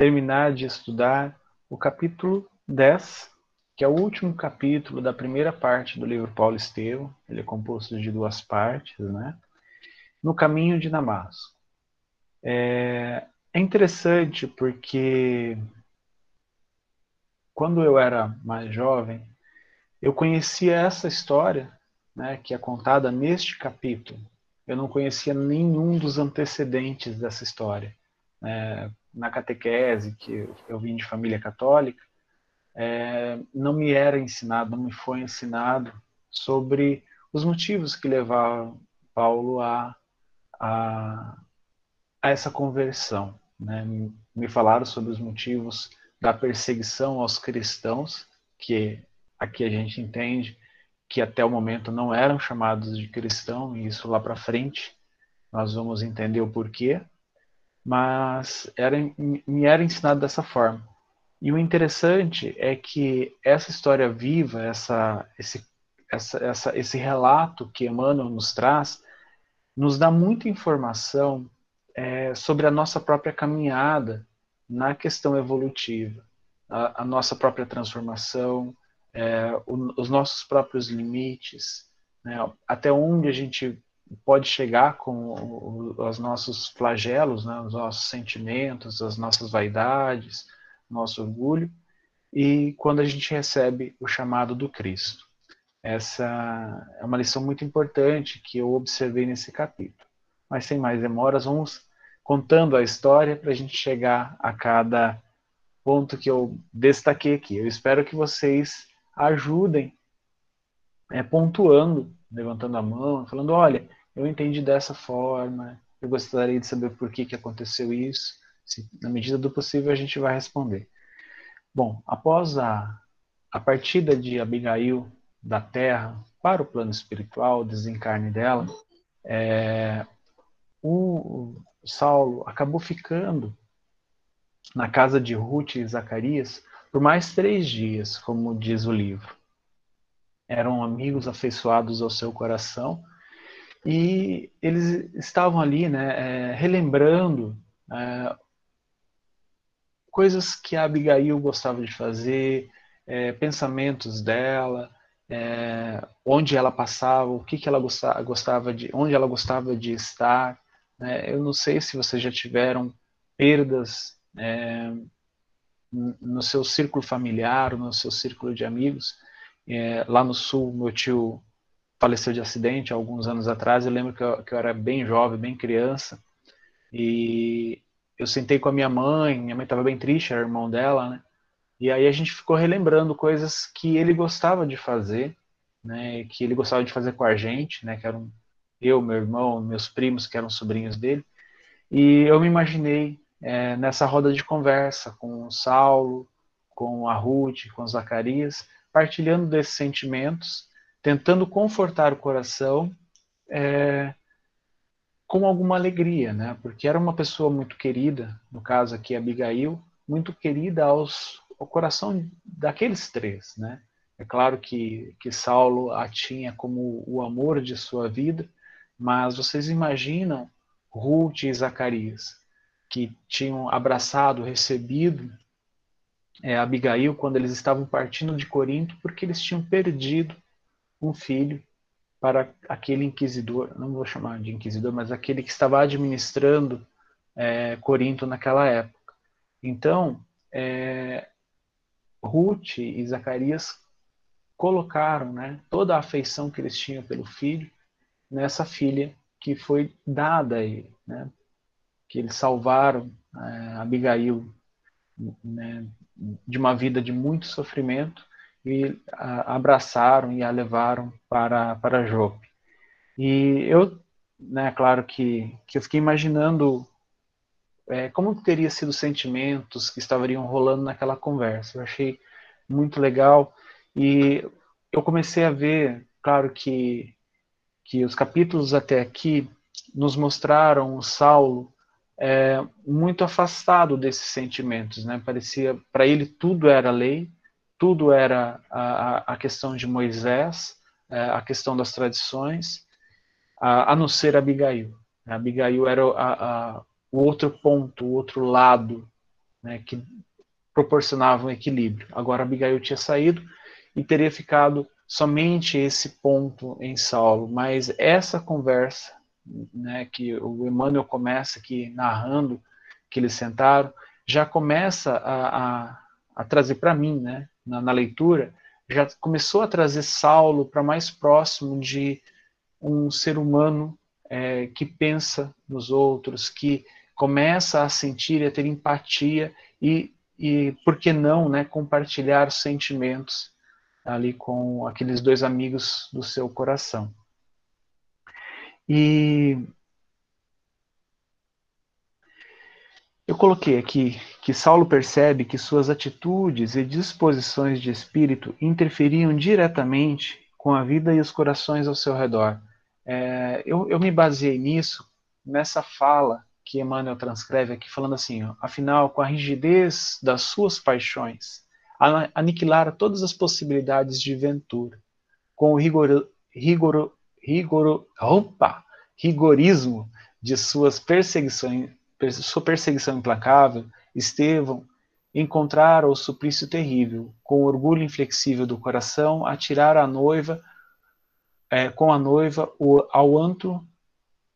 terminar de estudar o capítulo 10, que é o último capítulo da primeira parte do livro Paulo Estevão. Ele é composto de duas partes, né? No caminho de Damasco. É, é interessante porque quando eu era mais jovem, eu conhecia essa história, né, que é contada neste capítulo. Eu não conhecia nenhum dos antecedentes dessa história. É, na catequese, que eu vim de família católica, é, não me era ensinado, não me foi ensinado sobre os motivos que levaram Paulo a, a, a essa conversão. Né? Me falaram sobre os motivos da perseguição aos cristãos, que aqui a gente entende que até o momento não eram chamados de cristão, e isso lá para frente nós vamos entender o porquê, mas era, me era ensinado dessa forma. E o interessante é que essa história viva, essa, esse, essa, essa, esse relato que Emmanuel nos traz, nos dá muita informação é, sobre a nossa própria caminhada na questão evolutiva, a, a nossa própria transformação, é, o, os nossos próprios limites, né, até onde a gente pode chegar com os nossos flagelos, né, os nossos sentimentos, as nossas vaidades, nosso orgulho, e quando a gente recebe o chamado do Cristo. Essa é uma lição muito importante que eu observei nesse capítulo. Mas sem mais demoras, vamos contando a história para a gente chegar a cada ponto que eu destaquei aqui. Eu espero que vocês ajudem é, pontuando, levantando a mão, falando: olha, eu entendi dessa forma, eu gostaria de saber por que, que aconteceu isso. Se, na medida do possível, a gente vai responder. Bom, após a, a partida de Abigail da Terra para o plano espiritual, o desencarne dela, é, o, Saulo acabou ficando na casa de Ruth e Zacarias por mais três dias, como diz o livro. Eram amigos afeiçoados ao seu coração e eles estavam ali, né, é, relembrando é, coisas que a Abigail gostava de fazer, é, pensamentos dela, é, onde ela passava, o que, que ela gostava, de, onde ela gostava de estar. Né? Eu não sei se vocês já tiveram perdas é, no seu círculo familiar, no seu círculo de amigos. É, lá no sul, meu tio faleceu de acidente alguns anos atrás. Eu lembro que eu, que eu era bem jovem, bem criança, e eu sentei com a minha mãe. Minha mãe estava bem triste, era irmão dela, né? E aí a gente ficou relembrando coisas que ele gostava de fazer, né? Que ele gostava de fazer com a gente, né? Que eram eu, meu irmão, meus primos, que eram sobrinhos dele. E eu me imaginei é, nessa roda de conversa com o Saulo, com a Ruth, com o Zacarias, partilhando desses sentimentos, tentando confortar o coração é, com alguma alegria, né? Porque era uma pessoa muito querida, no caso aqui Abigail, muito querida aos, ao coração daqueles três, né? É claro que, que Saulo a tinha como o amor de sua vida, mas vocês imaginam Ruth e Zacarias, que tinham abraçado, recebido é, Abigail quando eles estavam partindo de Corinto, porque eles tinham perdido um filho para aquele inquisidor, não vou chamar de inquisidor, mas aquele que estava administrando é, Corinto naquela época. Então, é, Ruth e Zacarias colocaram né, toda a afeição que eles tinham pelo filho nessa filha que foi dada a ele, né? que eles salvaram é, Abigail né, de uma vida de muito sofrimento e abraçaram e a levaram para, para Jope. E eu, né, claro que, que eu fiquei imaginando é, como teria sido os sentimentos que estariam rolando naquela conversa. Eu achei muito legal e eu comecei a ver, claro que que os capítulos até aqui nos mostraram o Saulo é, muito afastado desses sentimentos, né? Parecia para ele tudo era lei, tudo era a, a questão de Moisés, é, a questão das tradições, a, a não ser Abigail. Abigail era a, a, o outro ponto, o outro lado né, que proporcionavam equilíbrio. Agora Abigail tinha saído e teria ficado somente esse ponto em Saulo, mas essa conversa, né, que o Emmanuel começa aqui narrando que eles sentaram, já começa a, a, a trazer para mim, né, na, na leitura, já começou a trazer Saulo para mais próximo de um ser humano é, que pensa nos outros, que começa a sentir e a ter empatia e, e por que não, né, compartilhar os sentimentos ali com aqueles dois amigos do seu coração. E eu coloquei aqui que Saulo percebe que suas atitudes e disposições de espírito interferiam diretamente com a vida e os corações ao seu redor. É, eu, eu, me baseei nisso, nessa fala que Emmanuel transcreve aqui, falando assim: ó, afinal, com a rigidez das suas paixões, aniquilar todas as possibilidades de ventura, com o rigor, rigor, rigor, opa, rigorismo de suas perseguições, sua perseguição implacável, Estevão encontrara o suplício terrível, com o orgulho inflexível do coração, atirar a noiva, é, com a noiva, o, ao antro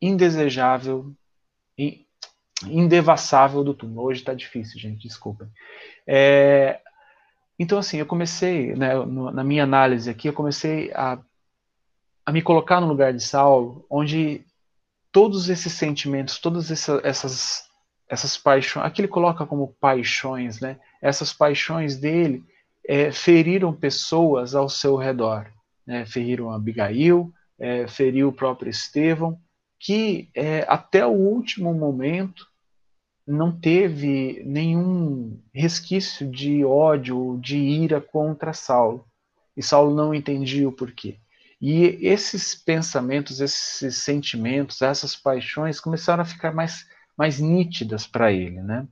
indesejável, indevassável do túmulo. Hoje está difícil, gente, desculpa. É, então, assim, eu comecei, né, na minha análise aqui, eu comecei a, a me colocar no lugar de Saulo, onde todos esses sentimentos, todas essa, essas, essas paixões, aqui ele coloca como paixões, né, essas paixões dele é, feriram pessoas ao seu redor. Né, feriram Abigail, é, feriu o próprio Estevão, que é, até o último momento não teve nenhum resquício de ódio de ira contra Saulo. E Saulo não entendia o porquê. E esses pensamentos, esses sentimentos, essas paixões começaram a ficar mais, mais nítidas para ele, né?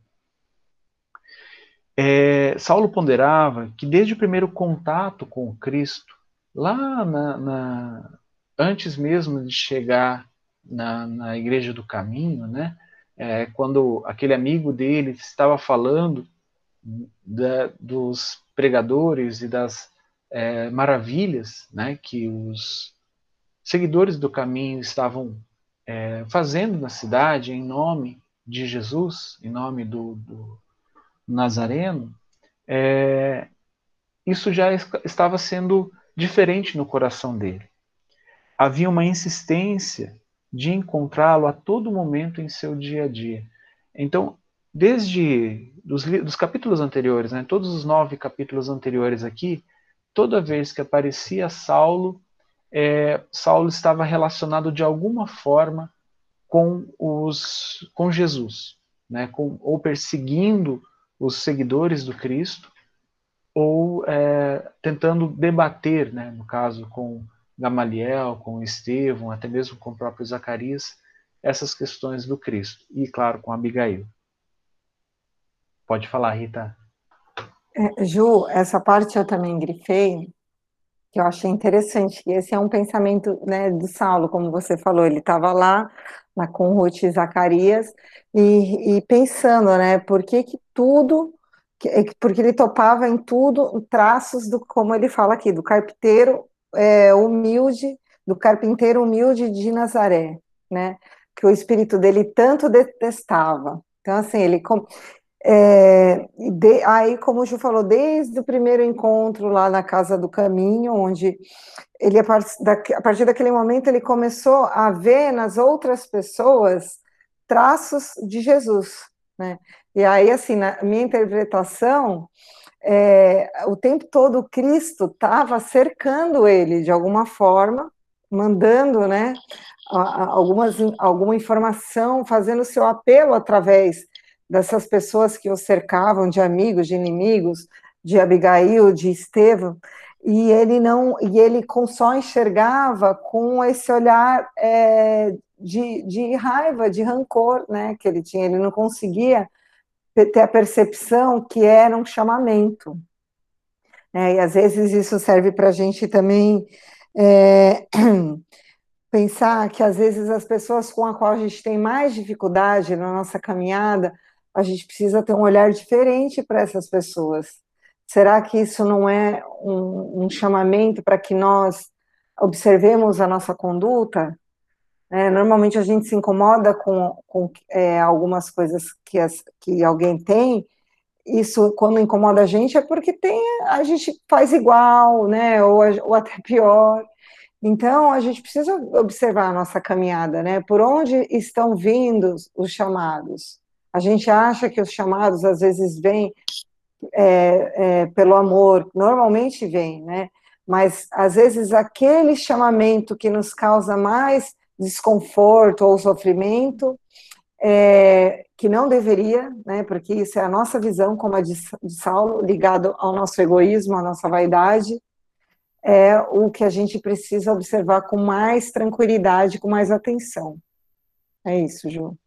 É, Saulo ponderava que desde o primeiro contato com Cristo, lá na, na, antes mesmo de chegar na, na Igreja do Caminho, né, é, quando aquele amigo dele estava falando da, dos pregadores e das é, maravilhas né, que os seguidores do caminho estavam é, fazendo na cidade em nome de Jesus, em nome do, do Nazareno, é, isso já estava sendo diferente no coração dele. Havia uma insistência de encontrá-lo a todo momento em seu dia a dia. Então, desde dos, dos capítulos anteriores, né, todos os nove capítulos anteriores aqui, toda vez que aparecia Saulo, é, Saulo estava relacionado de alguma forma com os com Jesus, né, com, ou perseguindo os seguidores do Cristo, ou é, tentando debater, né, no caso com Gamaliel, com Estevão, até mesmo com o próprio Zacarias, essas questões do Cristo. E, claro, com Abigail. Pode falar, Rita. É, Ju, essa parte eu também grifei, que eu achei interessante, que esse é um pensamento né, do Saulo, como você falou, ele estava lá, lá com Ruth e Zacarias, e, e, pensando, né, por que que tudo, porque ele topava em tudo traços do, como ele fala aqui, do carpinteiro é, humilde, do carpinteiro humilde de Nazaré, né? Que o espírito dele tanto detestava. Então, assim, ele. É, de, aí, como o Ju falou, desde o primeiro encontro lá na Casa do Caminho, onde ele, a partir, da, a partir daquele momento, ele começou a ver nas outras pessoas traços de Jesus, né? E aí, assim, na minha interpretação, é, o tempo todo Cristo estava cercando ele de alguma forma, mandando né, algumas, alguma informação, fazendo seu apelo através dessas pessoas que o cercavam, de amigos, de inimigos, de Abigail, de Estevão, e ele não, e ele só enxergava com esse olhar é, de, de raiva, de rancor, né, que ele tinha, ele não conseguia ter a percepção que era um chamamento. É, e às vezes isso serve para a gente também é, pensar que às vezes as pessoas com as quais a gente tem mais dificuldade na nossa caminhada, a gente precisa ter um olhar diferente para essas pessoas. Será que isso não é um, um chamamento para que nós observemos a nossa conduta? É, normalmente a gente se incomoda com, com é, algumas coisas que, as, que alguém tem. Isso, quando incomoda a gente, é porque tem, a gente faz igual, né? Ou, ou até pior. Então, a gente precisa observar a nossa caminhada, né? Por onde estão vindo os chamados? A gente acha que os chamados às vezes vêm é, é, pelo amor, normalmente vem, né? Mas às vezes aquele chamamento que nos causa mais desconforto ou sofrimento, é, que não deveria, né? Porque isso é a nossa visão, como a de, de Saulo, ligado ao nosso egoísmo, à nossa vaidade, é o que a gente precisa observar com mais tranquilidade, com mais atenção. É isso, Ju.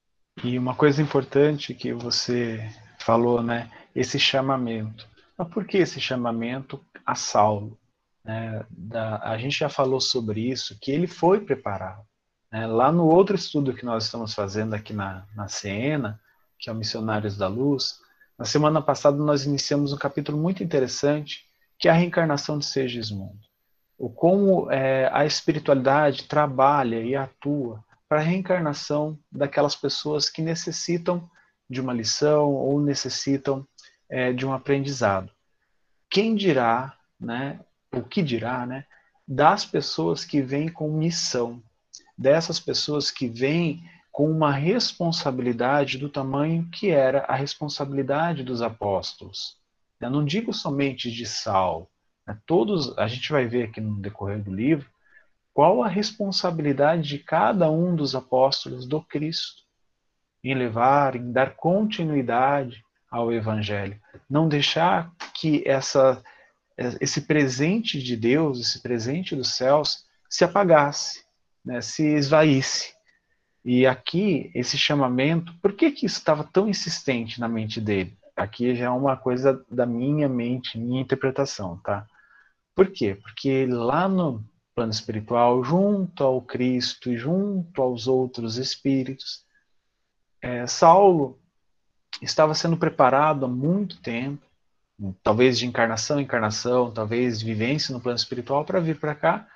E uma coisa importante que você falou, né? Esse chamamento. Mas por que esse chamamento a Saulo? Né, da, a gente já falou sobre isso, que ele foi preparado. Né? Lá no outro estudo que nós estamos fazendo aqui na, na Siena, que é o Missionários da Luz, na semana passada nós iniciamos um capítulo muito interessante, que é a reencarnação de Segismundo. O como é, a espiritualidade trabalha e atua para a reencarnação daquelas pessoas que necessitam de uma lição ou necessitam é, de um aprendizado. Quem dirá, né, o que dirá, né, das pessoas que vêm com missão, dessas pessoas que vêm com uma responsabilidade do tamanho que era a responsabilidade dos apóstolos. Eu não digo somente de Saulo, né, todos, a gente vai ver aqui no decorrer do livro, qual a responsabilidade de cada um dos apóstolos do Cristo em levar, em dar continuidade ao Evangelho. Não deixar que essa, esse presente de Deus, esse presente dos céus, se apagasse, né, se esvaísse. E aqui, esse chamamento, por que, que isso estava tão insistente na mente dele? Aqui já é uma coisa da minha mente, minha interpretação, tá? Por quê? Porque lá no, plano espiritual, junto ao Cristo e junto aos outros espíritos. É, Saulo estava sendo preparado há muito tempo, talvez de encarnação em encarnação, talvez de vivência no plano espiritual, para vir para cá,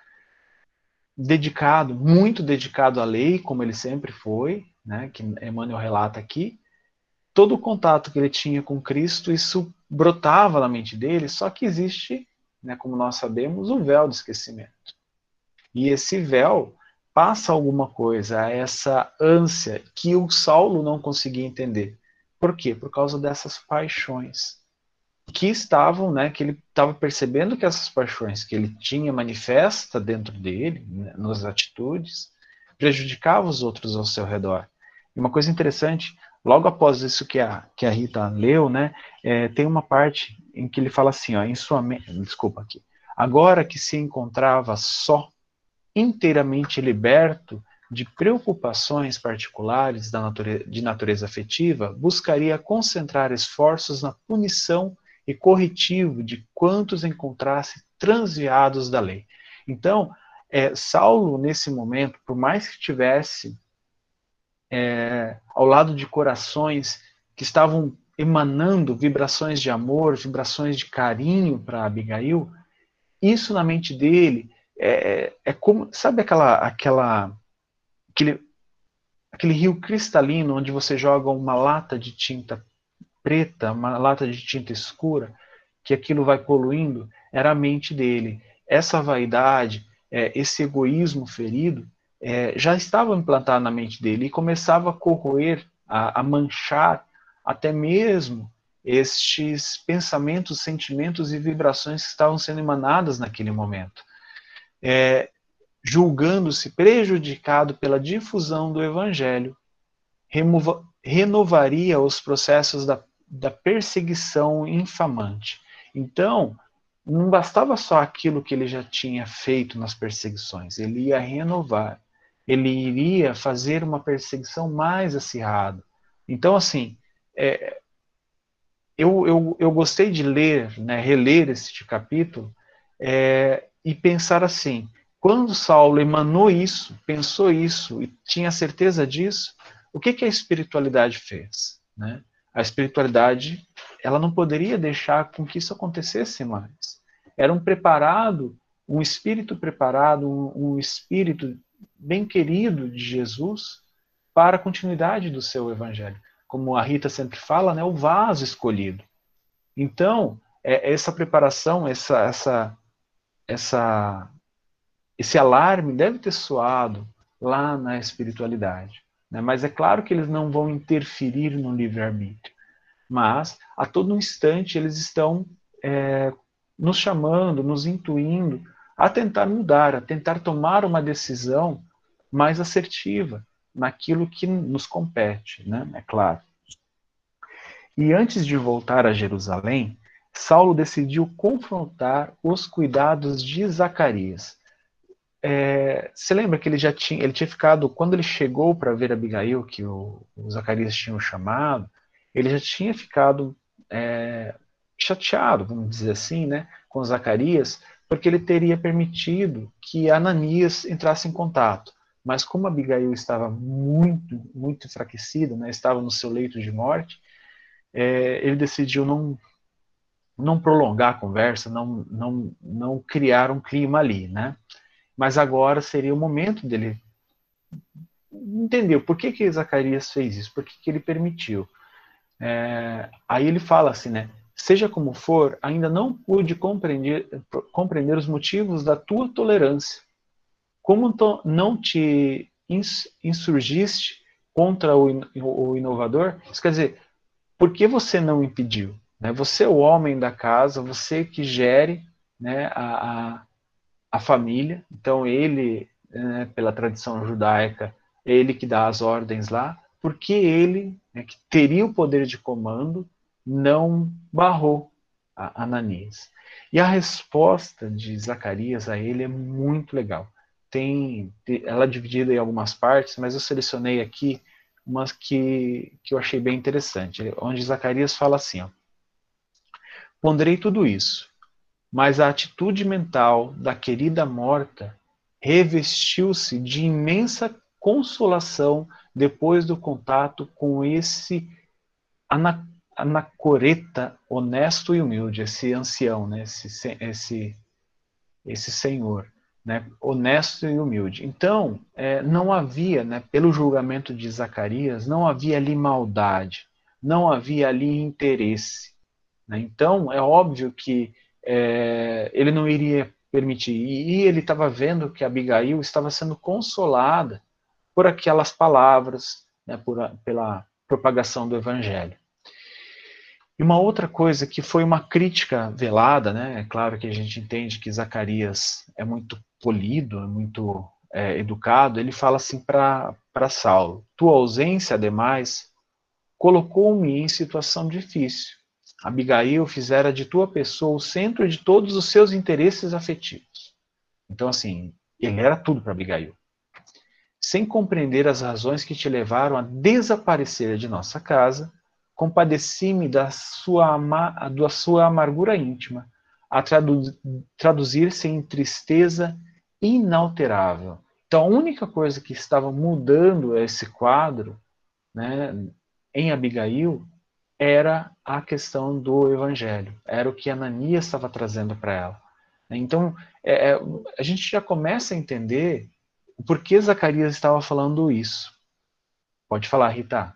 dedicado, muito dedicado à lei, como ele sempre foi, né, que Emmanuel relata aqui. Todo o contato que ele tinha com Cristo, isso brotava na mente dele, só que existe, né, como nós sabemos, o véu do esquecimento. E esse véu passa alguma coisa, essa ânsia que o Saulo não conseguia entender. Por quê? Por causa dessas paixões que estavam, né, que ele estava percebendo que essas paixões que ele tinha manifesta dentro dele, né, nas atitudes, prejudicavam os outros ao seu redor. E uma coisa interessante, logo após isso que a, que a Rita leu, né, é, tem uma parte em que ele fala assim, ó, em sua mente, desculpa aqui, agora que se encontrava só inteiramente liberto de preocupações particulares de natureza afetiva, buscaria concentrar esforços na punição e corretivo de quantos encontrasse transviados da lei. Então, é, Saulo, nesse momento, por mais que estivesse é, ao lado de corações que estavam emanando vibrações de amor, vibrações de carinho para Abigail, isso na mente dele é, é como, sabe aquela, aquela, aquele, aquele rio cristalino onde você joga uma lata de tinta preta, uma lata de tinta escura, que aquilo vai poluindo? Era a mente dele. Essa vaidade, é, esse egoísmo ferido, é, já estava implantado na mente dele e começava a corroer, a, a manchar até mesmo estes pensamentos, sentimentos e vibrações que estavam sendo emanadas naquele momento é, julgando-se prejudicado pela difusão do evangelho, remova, renovaria os processos da, da perseguição infamante. Então, não bastava só aquilo que ele já tinha feito nas perseguições, ele ia renovar, ele iria fazer uma perseguição mais acirrada. Então, assim, é, eu, eu, eu gostei de ler, né, reler este capítulo, é, e pensar assim: quando Saulo emanou isso, pensou isso e tinha certeza disso, o que, que a espiritualidade fez? Né? A espiritualidade, ela não poderia deixar com que isso acontecesse mais. Era um preparado, um espírito preparado, um, um espírito bem querido de Jesus para a continuidade do seu evangelho. Como a Rita sempre fala, né, o vaso escolhido. Então, é, essa preparação, essa, essa, essa, esse alarme deve ter soado lá na espiritualidade. Né? Mas é claro que eles não vão interferir no livre-arbítrio. Mas, a todo instante, eles estão é, nos chamando, nos intuindo a tentar mudar, a tentar tomar uma decisão mais assertiva naquilo que nos compete, né? é claro. E antes de voltar a Jerusalém, Saulo decidiu confrontar os cuidados de Zacarias. É, você lembra que ele já tinha, ele tinha ficado, quando ele chegou para ver Abigail, que o, o Zacarias tinha chamado, ele já tinha ficado é, chateado, vamos dizer assim, né, com Zacarias, porque ele teria permitido que Ananias entrasse em contato. Mas como Abigail estava muito, muito enfraquecida, né, estava no seu leito de morte, é, ele decidiu não, não prolongar a conversa, não, não, não criar um clima ali, né? Mas agora seria o momento dele entender por que, que Zacarias fez isso, por que, que ele permitiu. É, aí ele fala assim, né? Seja como for, ainda não pude compreender, compreender os motivos da tua tolerância. Como não te insurgiste contra o, o inovador? Isso quer dizer, por que você não impediu? Né? Você é o homem da casa, você que gere né, a, a a família. Então ele, né, pela tradição judaica, é ele que dá as ordens lá, porque ele, né, que teria o poder de comando, não barrou a Ananias. E a resposta de Zacarias a ele é muito legal. Tem, ela é dividida em algumas partes, mas eu selecionei aqui umas que, que eu achei bem interessante, onde Zacarias fala assim, ó, Ponderei tudo isso, mas a atitude mental da querida morta revestiu-se de imensa consolação depois do contato com esse anacoreta honesto e humilde, esse ancião, né? esse, esse, esse senhor, né? honesto e humilde. Então, é, não havia, né, pelo julgamento de Zacarias, não havia ali maldade, não havia ali interesse. Né? Então, é óbvio que é, ele não iria permitir. E, ele estava vendo que Abigail estava sendo consolada por aquelas palavras, né, por, pela propagação do evangelho. E uma outra coisa que foi uma crítica velada, né? É claro que a gente entende que Zacarias é muito polido, é muito é, educado. Ele fala assim para Saulo: Tua ausência, ademais, colocou-me em situação difícil. Abigail fizera de tua pessoa o centro de todos os seus interesses afetivos. Então, assim, ele era tudo para Abigail. Sem compreender as razões que te levaram a desaparecer de nossa casa, compadeci-me da sua, da sua amargura íntima, a tradu traduzir-se em tristeza inalterável. Então, a única coisa que estava mudando esse quadro né, em Abigail era a questão do evangelho, era o que Ananias estava trazendo para ela. Então, é, é, a gente já começa a entender por que Zacarias estava falando isso. Pode falar, Rita.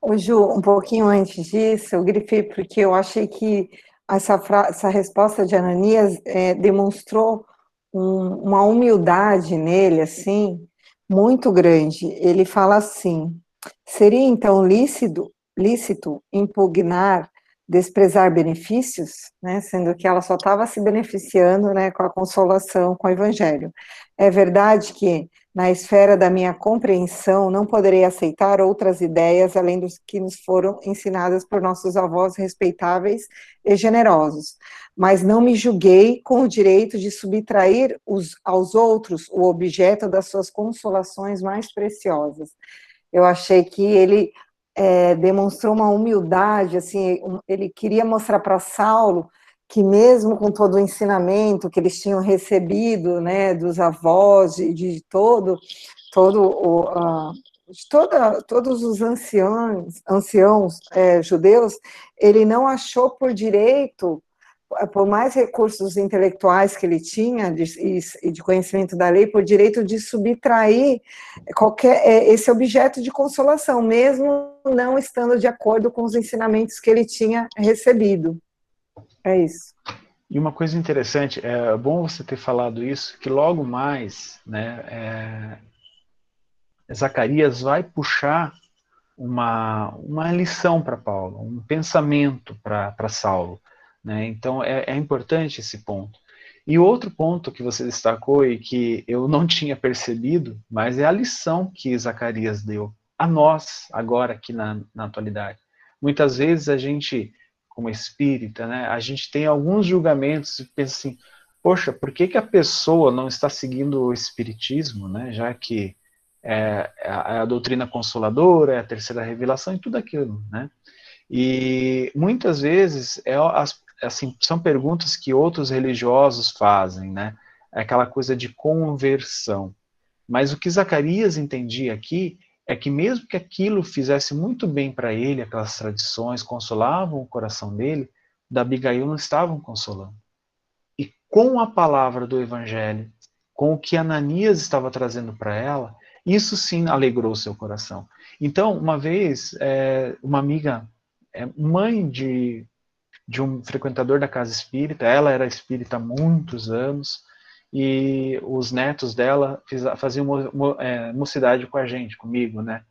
Ô Ju, um pouquinho antes disso, eu grifei porque eu achei que essa, essa resposta de Ananias é, demonstrou um, uma humildade nele, assim, muito grande. Ele fala assim: seria então lícito, lícito impugnar, desprezar benefícios, né, sendo que ela só estava se beneficiando né, com a consolação, com o evangelho. É verdade que, na esfera da minha compreensão, não poderei aceitar outras ideias além dos que nos foram ensinadas por nossos avós respeitáveis e generosos, mas não me julguei com o direito de subtrair os, aos outros o objeto das suas consolações mais preciosas. Eu achei que ele é, demonstrou uma humildade, assim, ele queria mostrar para Saulo que mesmo com todo o ensinamento que eles tinham recebido, né, dos avós, de, de todo, todo o, de toda, todos os anciãos, anciãos é, judeus, ele não achou por direito, por mais recursos intelectuais que ele tinha de, e de conhecimento da lei, por direito de subtrair qualquer é, esse objeto de consolação, mesmo não estando de acordo com os ensinamentos que ele tinha recebido. É isso. E uma coisa interessante, é bom você ter falado isso, que logo mais, né, é, Zacarias vai puxar uma, uma lição para Paulo, um pensamento para Saulo. Né? Então é, é importante esse ponto. E outro ponto que você destacou e que eu não tinha percebido, mas é a lição que Zacarias deu a nós, agora aqui na, na atualidade. Muitas vezes a gente, como espírita, né, a gente tem alguns julgamentos e pensa assim, poxa, por que, que a pessoa não está seguindo o espiritismo, né, já que é, é, a, a, doutrina consoladora, é a terceira revelação e tudo aquilo, né? E muitas vezes é, as, assim, são perguntas que outros religiosos fazem, né? É aquela coisa de conversão. Mas o que Zacarias entendia aqui é que mesmo que aquilo fizesse muito bem para ele, aquelas tradições consolavam o coração dele, da Abigail não estavam consolando. E com a palavra do evangelho, com o que Ananias estava trazendo para ela, isso sim alegrou seu coração. Então, uma vez, é, uma amiga, é, mãe de, de um frequentador da casa espírita, ela era espírita há muitos anos, e os netos dela faziam é, mocidade com a gente, comigo, né?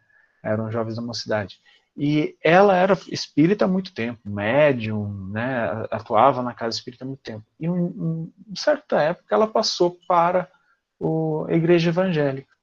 Eram jovens da mocidade. E ela era espírita há muito tempo, médium, né? Atuava na casa espírita há muito tempo. E em certa época ela passou para a igreja evangélica.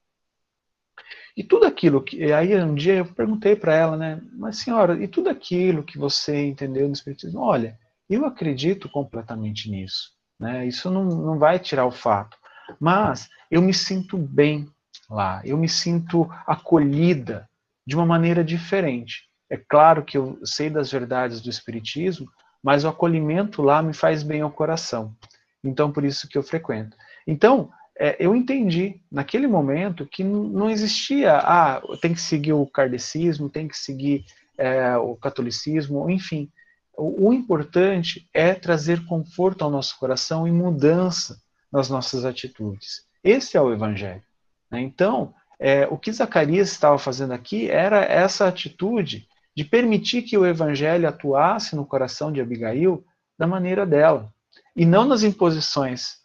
E tudo aquilo que. Aí um dia eu perguntei para ela, né? Mas senhora, e tudo aquilo que você entendeu no Espiritismo? Olha, eu acredito completamente nisso. Né? Isso não, não vai tirar o fato. Mas eu me sinto bem lá, eu me sinto acolhida de uma maneira diferente. É claro que eu sei das verdades do Espiritismo, mas o acolhimento lá me faz bem ao coração. Então, por isso que eu frequento. Então, é, eu entendi naquele momento que não existia, ah, tem que seguir o kardecismo, tem que seguir é, o catolicismo, enfim. O, o, importante é trazer conforto ao nosso coração e mudança nas nossas atitudes. Esse é o evangelho. Né? Então, é, o que Zacarias estava fazendo aqui era essa atitude de permitir que o evangelho atuasse no coração de Abigail da maneira dela, e não nas imposições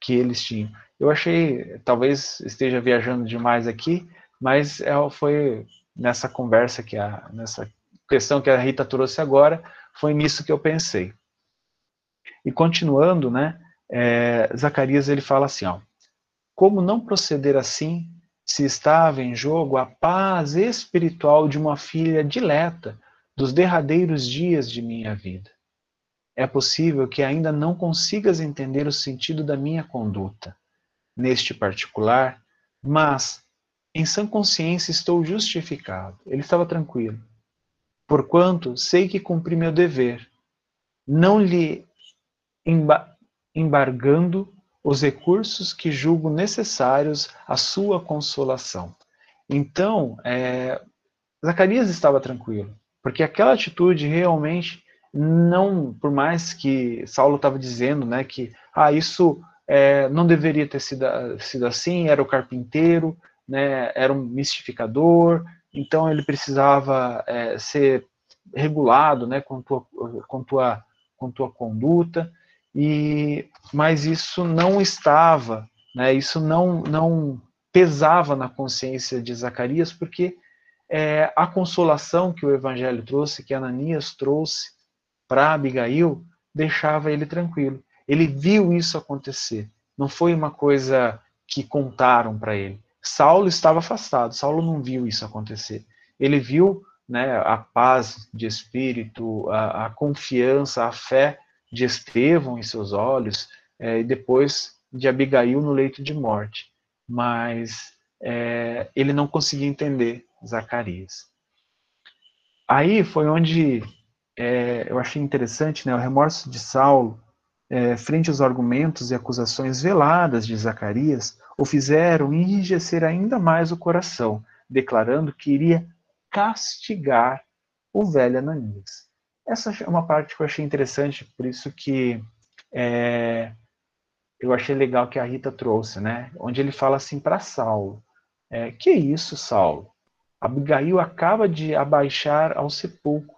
que eles tinham. Eu achei, talvez esteja viajando demais aqui, mas é, foi nessa conversa que a, nessa questão que a Rita trouxe agora, foi nisso que eu pensei. E continuando, né, é, Zacarias ele fala assim, ó, como não proceder assim se estava em jogo a paz espiritual de uma filha dileta dos derradeiros dias de minha vida? É possível que ainda não consigas entender o sentido da minha conduta neste particular, mas em sã consciência estou justificado. Ele estava tranquilo. Porquanto sei que cumpri meu dever, não lhe embargando os recursos que julgo necessários à sua consolação. Então, é, Zacarias estava tranquilo, porque aquela atitude realmente não, por mais que Saulo estava dizendo, né, que ah, isso é, não deveria ter sido, sido assim, era o carpinteiro, né, era um mistificador, então ele precisava é, ser regulado né, com, tua, com, tua, com tua conduta, e, mas isso não estava, né, isso não, não pesava na consciência de Zacarias, porque é, a consolação que o Evangelho trouxe, que Ananias trouxe para Abigail, deixava ele tranquilo. Ele viu isso acontecer. Não foi uma coisa que contaram para ele. Saulo estava afastado. Saulo não viu isso acontecer. Ele viu né, a paz de espírito, a, a confiança, a fé de Estevão em seus olhos é, e depois de Abigail no leito de morte. Mas é, ele não conseguia entender Zacarias. Aí foi onde é, eu achei interessante né, o remorso de Saulo é, frente aos argumentos e acusações veladas de Zacarias, o fizeram enrijecer ainda mais o coração, declarando que iria castigar o velho Ananias. Essa é uma parte que eu achei interessante, por isso que é, eu achei legal que a Rita trouxe, né? Onde ele fala assim para Saulo: é, Que isso, Saulo? Abigail acaba de abaixar ao sepulcro.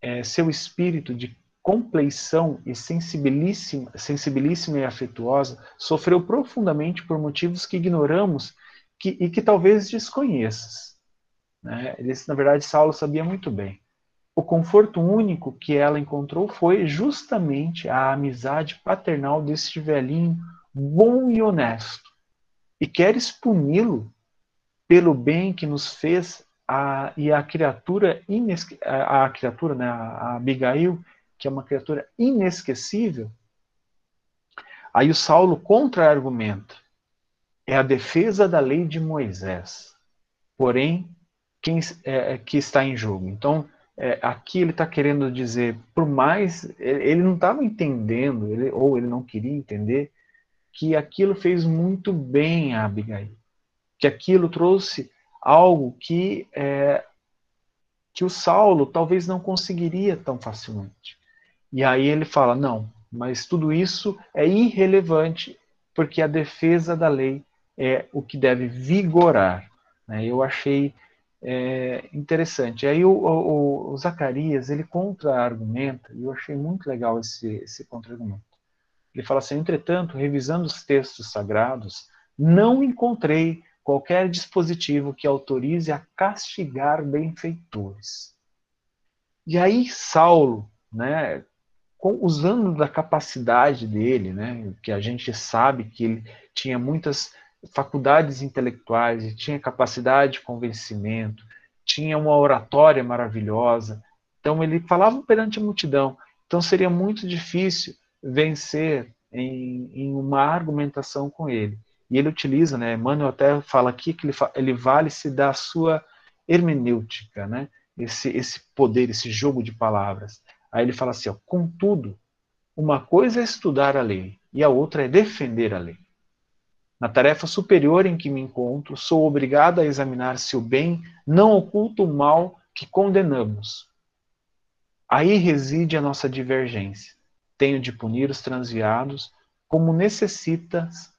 É, seu espírito de compleição e sensibilíssima, sensibilíssima e afetuosa sofreu profundamente por motivos que ignoramos que, e que talvez desconheças. Né? na verdade, Saulo sabia muito bem. O conforto único que ela encontrou foi justamente a amizade paternal deste velhinho bom e honesto. E queres puni-lo pelo bem que nos fez a, e a criatura, a, a, criatura, né, a Abigail, que é uma criatura inesquecível. Aí o Saulo contra-argumenta. É a defesa da lei de Moisés. Porém, quem é, é que está em jogo? Então, é, aqui ele está querendo dizer, por mais ele não estava entendendo, ele, ou ele não queria entender, que aquilo fez muito bem a Abigail, que aquilo trouxe algo que é, que o Saulo talvez não conseguiria tão facilmente. E aí ele fala, não, mas tudo isso é irrelevante, porque a defesa da lei é o que deve vigorar. Né? Eu achei é, interessante. Aí o, o, o, Zacarias, ele contra-argumenta, e eu achei muito legal esse, esse contra-argumento. Ele fala assim, entretanto, revisando os textos sagrados, não encontrei qualquer dispositivo que autorize a castigar benfeitores. E aí Saulo, né, usando da capacidade dele, né, que a gente sabe que ele tinha muitas faculdades intelectuais, tinha capacidade de convencimento, tinha uma oratória maravilhosa. Então ele falava perante a multidão. Então seria muito difícil vencer em, em uma argumentação com ele. E ele utiliza, né? Emmanuel até fala aqui que ele, ele vale-se da sua hermenêutica, né? Esse, esse poder, esse jogo de palavras. Aí ele fala assim: ó, contudo, uma coisa é estudar a lei e a outra é defender a lei. Na tarefa superior em que me encontro, sou obrigado a examinar se o bem não oculta o mal que condenamos. Aí reside a nossa divergência. Tenho de punir os transviados, como necessitas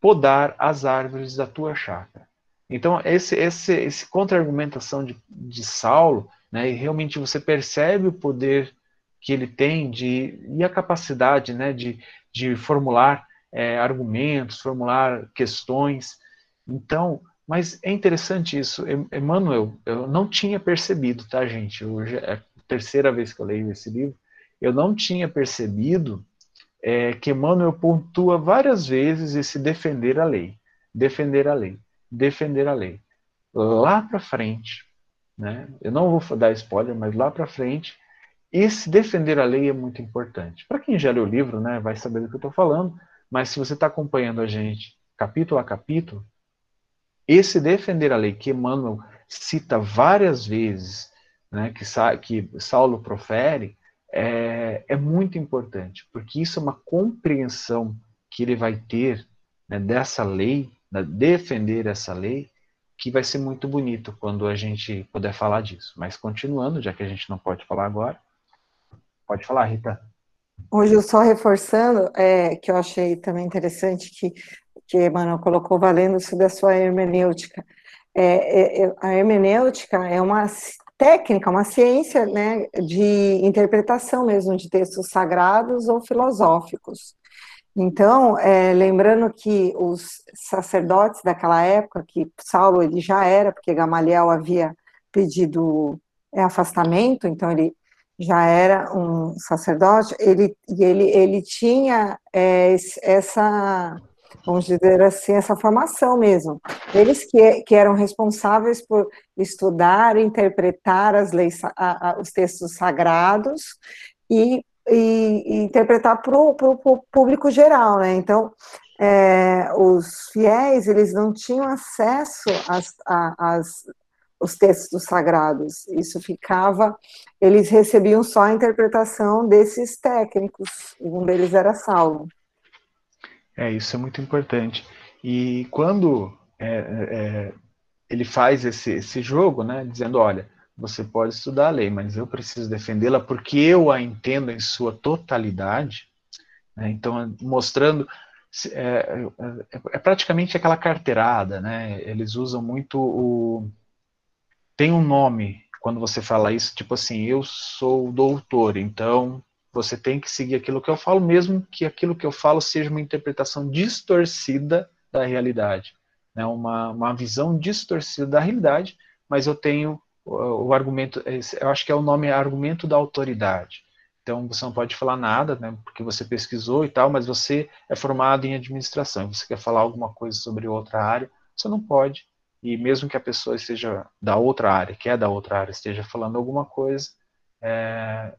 podar as árvores da tua chácara. Então, esse, esse, esse contra-argumentação de, de Saulo, né, e realmente você percebe o poder que ele tem de, e a capacidade né, de, de formular é, argumentos, formular questões. Então, mas é interessante isso. Emmanuel, eu não tinha percebido, tá, gente? Hoje é a terceira vez que eu leio esse livro. Eu não tinha percebido é, que Emmanuel pontua várias vezes esse defender a lei, defender a lei, defender a lei. Lá para frente, né? Eu não vou dar spoiler, mas lá para frente, esse defender a lei é muito importante. Para quem já leu o livro, né, vai saber do que eu estou falando. Mas se você está acompanhando a gente capítulo a capítulo, esse defender a lei que Emmanuel cita várias vezes, né, que, que Saulo profere, é, é, muito importante, porque isso é uma compreensão que ele vai ter né, dessa lei, né, defender essa lei, que vai ser muito bonito quando a gente puder falar disso. Mas continuando, já que a gente não pode falar agora, pode falar, Rita. Hoje, eu só reforçando, é, que eu achei também interessante que, que Emmanuel colocou valendo sobre a sua hermenêutica. É, é, é, a hermenêutica é uma técnica, uma ciência né, de interpretação mesmo de textos sagrados ou filosóficos. Então, é, lembrando que os sacerdotes daquela época, que Saulo ele já era, porque Gamaliel havia pedido é, afastamento, então ele já era um sacerdote, ele, ele, ele tinha é, essa, vamos dizer assim, essa formação mesmo. Eles que, que eram responsáveis por estudar, interpretar as leis, a, a, os textos sagrados e, e, e interpretar para o público geral, né? Então, é, os fiéis, eles não tinham acesso às, às, os textos sagrados. Isso ficava, eles recebiam só a interpretação desses técnicos, um deles era Saulo. É, isso é muito importante. E quando é, é, ele faz esse, esse jogo, né, dizendo, olha, você pode estudar a lei, mas eu preciso defendê-la porque eu a entendo em sua totalidade. Né? Então, mostrando é, é, é, praticamente aquela carteirada, né? Eles usam muito o tem um nome quando você fala isso, tipo assim, eu sou doutor, então você tem que seguir aquilo que eu falo, mesmo que aquilo que eu falo seja uma interpretação distorcida da realidade, né? Uma, uma visão distorcida da realidade, mas eu tenho o, o argumento, eu acho que é o nome argumento da autoridade. Então você não pode falar nada, né, porque você pesquisou e tal, mas você é formado em administração. Você quer falar alguma coisa sobre outra área, você não pode. E mesmo que a pessoa esteja da outra área, que é da outra área, esteja falando alguma coisa é,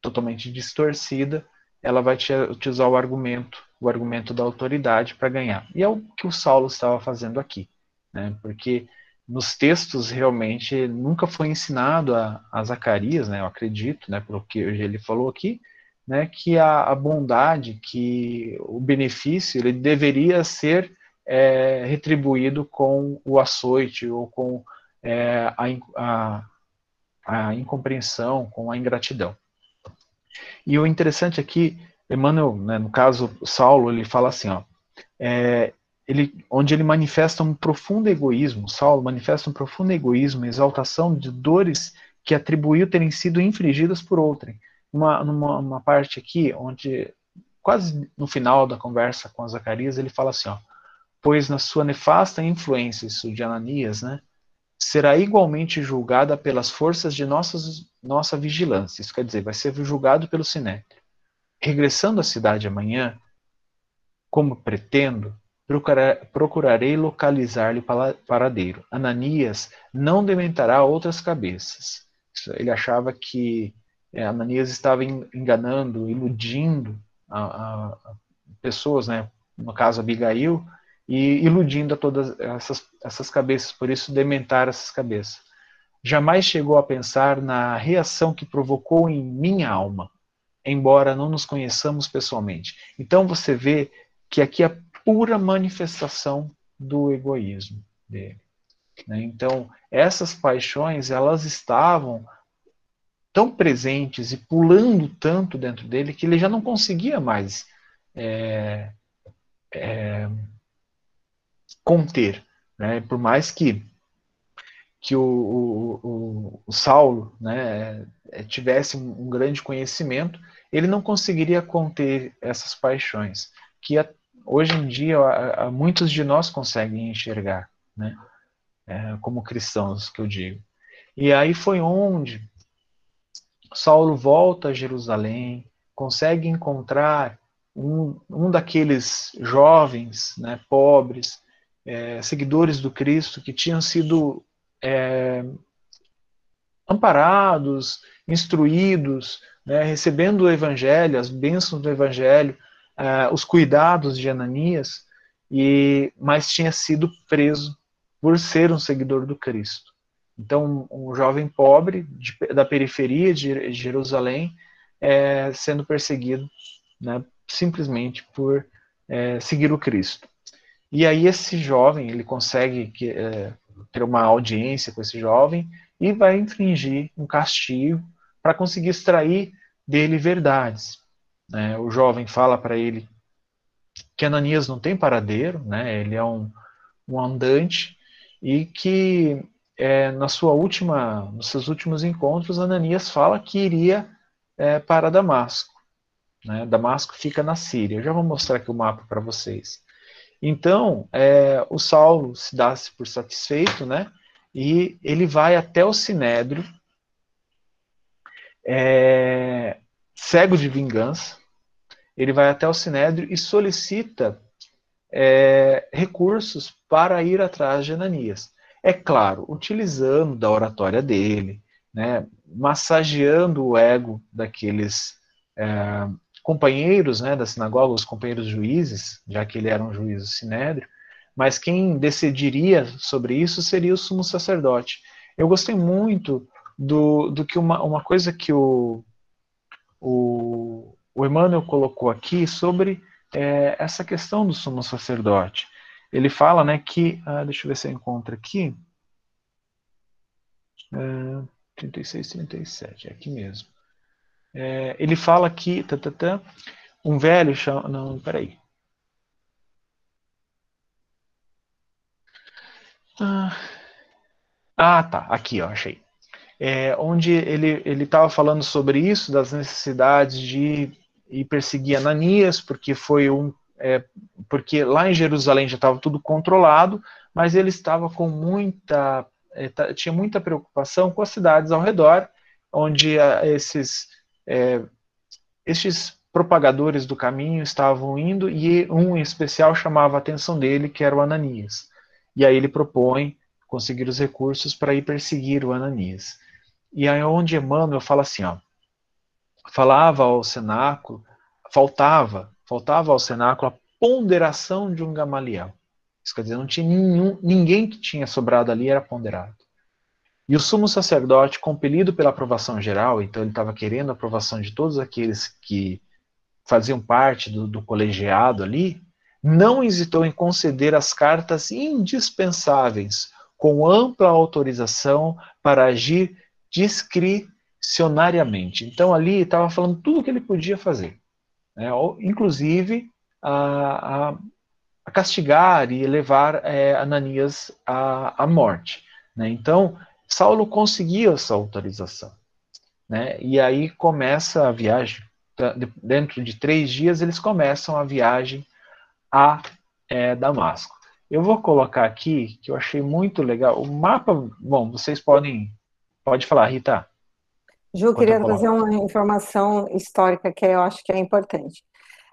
totalmente distorcida, ela vai te, utilizar o argumento, o argumento da autoridade para ganhar. E é o que o Saulo estava fazendo aqui, né? Porque nos textos realmente nunca foi ensinado a, a Zacarias, né, eu acredito, né, pelo que ele falou aqui, né, que a, a bondade, que o benefício, ele deveria ser é, retribuído com o açoite ou com é, a, a, a, incompreensão, com a ingratidão. E o interessante aqui, Emmanuel, né, no caso Saulo, ele fala assim, ó, é, ele, onde ele manifesta um profundo egoísmo, Saulo manifesta um profundo egoísmo, exaltação de dores que atribuiu terem sido infligidas por outrem. Uma, numa uma parte aqui, onde quase no final da conversa com Zacarias, ele fala assim, ó, pois na sua nefasta influência, isso de Ananias, né, será igualmente julgada pelas forças de nossas, nossa vigilância. Isso quer dizer, vai ser julgado pelo Sinédrio. Regressando à cidade amanhã, como pretendo, procurarei localizar-lhe paradeiro. Ananias não dementará outras cabeças. Ele achava que é, Ananias estava enganando, iludindo a, a, pessoas, né? no caso Abigail, e iludindo a todas essas, essas cabeças, por isso dementar essas cabeças. Jamais chegou a pensar na reação que provocou em minha alma, embora não nos conheçamos pessoalmente. Então você vê que aqui a pura manifestação do egoísmo dele. Né? Então, essas paixões, elas estavam tão presentes e pulando tanto dentro dele que ele já não conseguia mais é, é, conter. Né? Por mais que, que o, o, o Saulo né, é, tivesse um grande conhecimento, ele não conseguiria conter essas paixões, que hoje em dia muitos de nós conseguem enxergar, né? É, como cristãos, que eu digo. E aí foi onde Saulo volta a Jerusalém, consegue encontrar um, um daqueles jovens, né, pobres, é, seguidores do Cristo que tinham sido é, amparados, instruídos, né, recebendo o Evangelho, as bênçãos do Evangelho, uh, os cuidados de Ananias, e mas tinha sido preso por ser um seguidor do Cristo. Então, um jovem pobre de, da periferia de Jerusalém é, sendo perseguido né, simplesmente por é, seguir o Cristo. E aí esse jovem ele consegue que, é, ter uma audiência com esse jovem e vai infringir um castigo para conseguir extrair dele verdades. Né? O jovem fala para ele que Ananias não tem paradeiro, né? ele é um, um andante, e que é, na sua última, nos seus últimos encontros, Ananias fala que iria é, para Damasco. Né? Damasco fica na Síria. Eu já vou mostrar aqui o mapa para vocês. Então, é, o Saulo se dá-se por satisfeito, né? E ele vai até o Sinédrio, é, cego de vingança, ele vai até o Sinédrio e solicita é, recursos para ir atrás de Ananias. É claro, utilizando da oratória dele, né, massageando o ego daqueles é, companheiros né, da sinagoga, os companheiros juízes, já que ele era um juiz Sinédrio, mas quem decidiria sobre isso seria o sumo sacerdote. Eu gostei muito do, do que uma, uma coisa que o, o, o Emmanuel colocou aqui sobre é, essa questão do sumo sacerdote. Ele fala né, que, ah, deixa eu ver se eu encontro aqui, É, 36, 37, é aqui mesmo. É, ele fala que tá, tá, tá, um velho chama. Não, peraí. Ah, ah tá. Aqui, ó, achei. É, onde ele estava falando sobre isso, das necessidades de ir perseguir Ananias, porque foi um. É, porque lá em Jerusalém já estava tudo controlado, mas ele estava com muita. É, tinha muita preocupação com as cidades ao redor, onde a, esses, é, esses propagadores do caminho estavam indo, e um em especial chamava a atenção dele, que era o Ananias. E aí ele propõe conseguir os recursos para ir perseguir o Ananias. E aí onde Emmanuel fala assim, ó, falava ao cenáculo, faltava, faltava ao cenáculo a ponderação de um Gamaliel. Isso quer dizer, não tinha nenhum, ninguém que tinha sobrado ali era ponderado. E o sumo sacerdote, compelido pela aprovação geral, então ele estava querendo a aprovação de todos aqueles que faziam parte do, do colegiado ali, não hesitou em conceder as cartas indispensáveis, com ampla autorização para agir discricionariamente. Então ali estava falando tudo o que ele podia fazer, né? inclusive a, a, a, castigar e levar é, Ananias à, morte. Né? Então Saulo conseguiu essa autorização. Né? E aí começa a viagem. Dentro de três dias eles começam a viagem a é, Damasco. Eu vou colocar aqui, que eu achei muito legal, o mapa, bom, vocês podem, pode falar, Rita. Ju, queria trazer uma informação histórica que eu acho que é importante.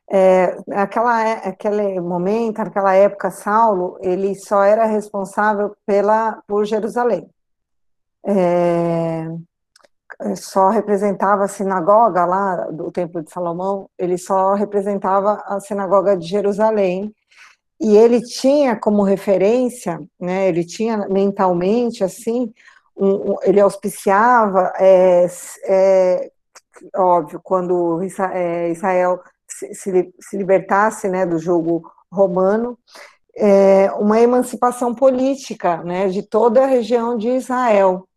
É, aquela, é, aquele momento, naquela época, Saulo, ele só era responsável pela, por Jerusalém. É, só representava a sinagoga lá do Templo de Salomão, ele só representava a sinagoga de Jerusalém, e ele tinha como referência, né, ele tinha mentalmente, assim, um, um, ele auspiciava, é, é, óbvio, quando é, Israel se, se, se, libertasse, né, do jogo romano, é, uma emancipação política, né, de toda a região de Israel.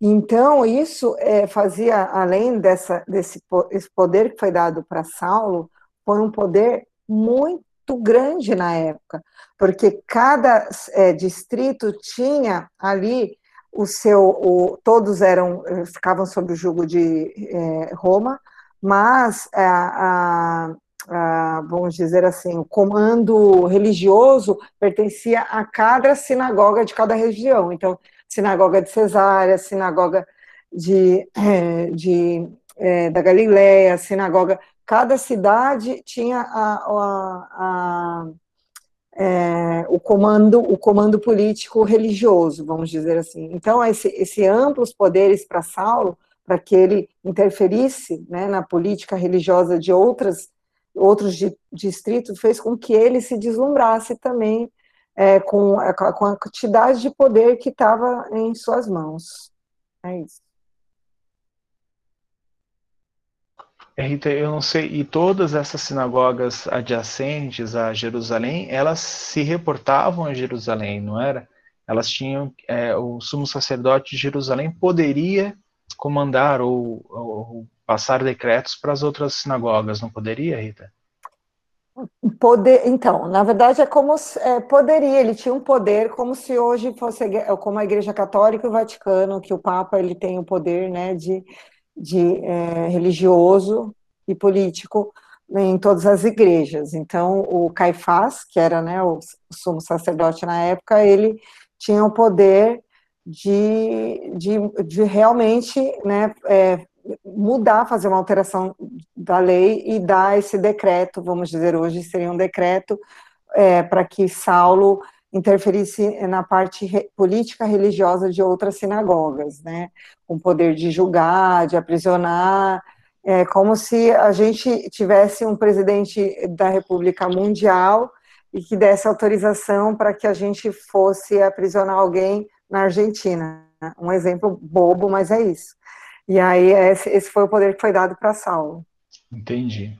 Então, isso é, fazia, além dessa, desse esse poder que foi dado para Saulo, foi um poder muito grande na época, porque cada é, distrito tinha ali o seu, o, todos eram, ficavam sob o jugo de é, Roma, mas é, a, a, vamos dizer assim, o comando religioso pertencia a cada sinagoga de cada região. Então, sinagoga de Cesária, sinagoga de, é, de é, da Galileia, sinagoga. Cada cidade tinha a, a, a é, o comando o comando político religioso, vamos dizer assim. Então, esse, esse amplos poderes para Saulo, para que ele interferisse né, na política religiosa de outras outros distritos, fez com que ele se deslumbrasse também é, com, a, com a quantidade de poder que estava em suas mãos. É isso. Rita, eu não sei, e todas essas sinagogas adjacentes a Jerusalém, elas se reportavam a Jerusalém, não era? Elas tinham, é, o sumo sacerdote de Jerusalém poderia comandar ou, ou passar decretos para as outras sinagogas, não poderia, Rita? Poder, então, na verdade é como é, poderia, ele tinha um poder como se hoje fosse como a Igreja Católica e o Vaticano, que o Papa ele tem o poder, né, de, de é, religioso e político em todas as igrejas. Então, o Caifás, que era, né, o sumo sacerdote na época, ele tinha o poder de, de, de realmente, né, é, mudar, fazer uma alteração da lei e dar esse decreto, vamos dizer hoje, seria um decreto é, para que Saulo interferisse na parte re, política religiosa de outras sinagogas, né, com poder de julgar, de aprisionar, é como se a gente tivesse um presidente da República Mundial e que desse autorização para que a gente fosse aprisionar alguém na Argentina. Um exemplo bobo, mas é isso. E aí esse foi o poder que foi dado para Saulo. Entendi.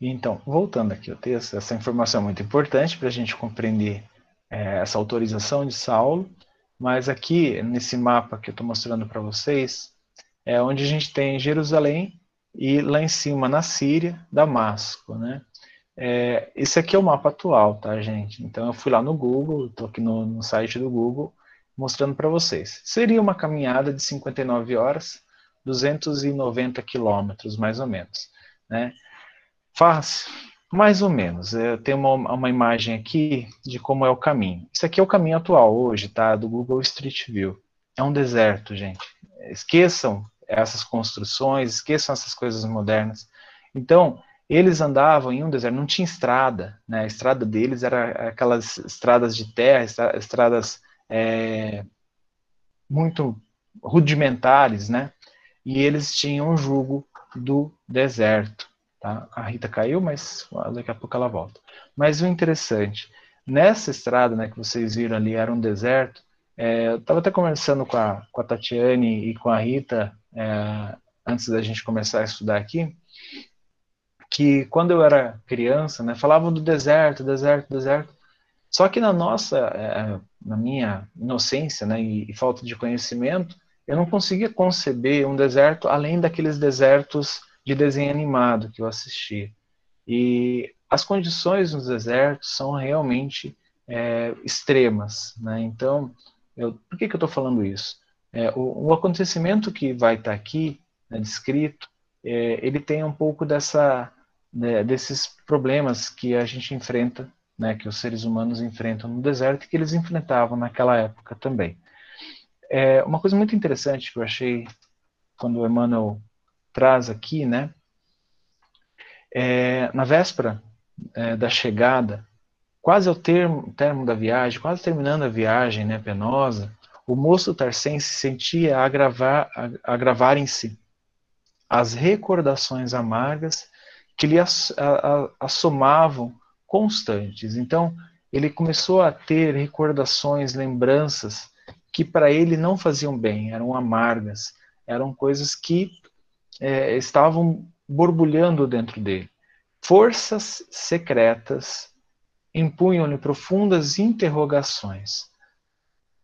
Então, voltando aqui ao texto, essa informação é muito importante para a gente compreender é, essa autorização de Saulo. mas aqui, nesse mapa que eu estou mostrando para vocês, é onde a gente tem Jerusalém e lá em cima, na Síria, Damasco, né? É, esse aqui é o mapa atual, tá, gente? Então eu fui lá no Google, estou aqui no, no site do Google, mostrando para vocês. Seria uma caminhada de 59 horas, 290 quilômetros, mais ou menos. Né? Fácil, mais ou menos. Eu tenho uma, uma imagem aqui de como é o caminho. Isso aqui é o caminho atual hoje, tá? Do Google Street View. É um deserto, gente. Esqueçam essas construções, esqueçam essas coisas modernas. Então, eles andavam em um deserto, não tinha estrada, né? A estrada deles era aquelas estradas de terra, estradas é, muito rudimentares, né? E eles tinham o jugo do deserto. Tá? A Rita caiu, mas daqui a pouco ela volta. Mas o interessante, nessa estrada né, que vocês viram ali, era um deserto, é, eu estava até conversando com a, com a Tatiane e com a Rita é, antes da gente começar a estudar aqui, que quando eu era criança, né, falavam do deserto, deserto, deserto. Só que na nossa, é, na minha inocência né, e, e, falta de conhecimento, eu não conseguia conceber um deserto além daqueles desertos de desenho animado que eu assistia. E as condições nos desertos são realmente é, extremas. Né? Então, eu, por que, que eu estou falando isso? É, o, o, acontecimento que vai estar tá aqui né, descrito, é, ele tem um pouco dessa, né, desses problemas que a gente enfrenta né, que os seres humanos enfrentam no deserto e que eles enfrentavam naquela época também. É, uma coisa muito interessante que eu achei quando o Emmanuel traz aqui, né, é, na véspera é, da chegada, quase ao termo, termo da viagem, quase terminando a viagem né, penosa, o moço tarcense sentia agravar, agravarem-se as recordações amargas que lhe assomavam constantes. Então, ele começou a ter recordações, lembranças que para ele não faziam bem, eram amargas, eram coisas que é, estavam borbulhando dentro dele. Forças secretas impunham-lhe profundas interrogações.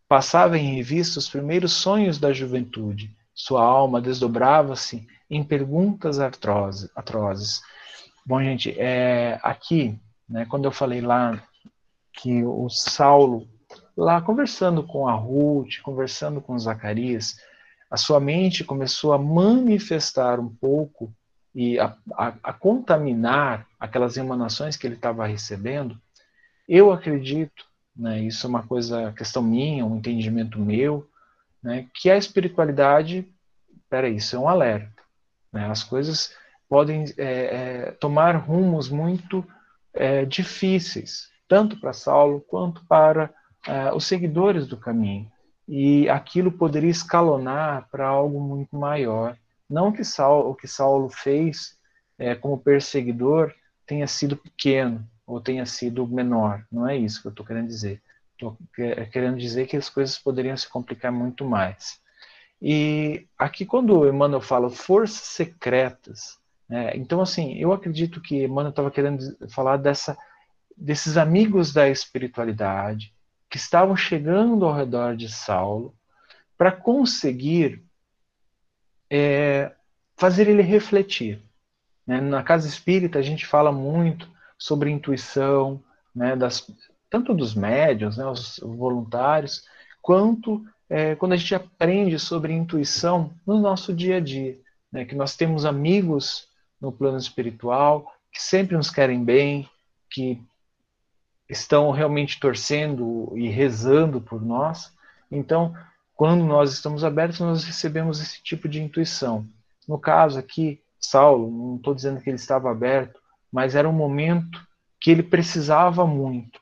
Passava em revista os primeiros sonhos da juventude. Sua alma desdobrava-se em perguntas atrozes. Bom, gente, é, aqui né? Quando eu falei lá que o Saulo, lá conversando com a Ruth, conversando com Zacarias, a sua mente começou a manifestar um pouco e a, a, a contaminar aquelas emanações que ele estava recebendo. Eu acredito, né, isso é uma coisa, questão minha, um entendimento meu, né, que a espiritualidade, peraí, isso é um alerta. Né, as coisas podem é, é, tomar rumos muito é, difíceis, tanto para Saulo quanto para é, os seguidores do caminho. E aquilo poderia escalonar para algo muito maior. Não que Saulo, o que Saulo fez é, como perseguidor tenha sido pequeno ou tenha sido menor. Não é isso que eu estou querendo dizer. Estou querendo dizer que as coisas poderiam se complicar muito mais. E aqui, quando Emmanuel fala forças secretas, é, então, assim, eu acredito que Emmanuel estava querendo falar dessa, desses amigos da espiritualidade que estavam chegando ao redor de Saulo para conseguir é, fazer ele refletir. Né? Na casa espírita a gente fala muito sobre intuição, né, das, tanto dos médios, né, os voluntários, quanto é, quando a gente aprende sobre intuição no nosso dia a dia, né, que nós temos amigos no plano espiritual, que sempre nos querem bem, que estão realmente torcendo e rezando por nós. Então, quando nós estamos abertos, nós recebemos esse tipo de intuição. No caso aqui, Saulo, não estou dizendo que ele estava aberto, mas era um momento que ele precisava muito,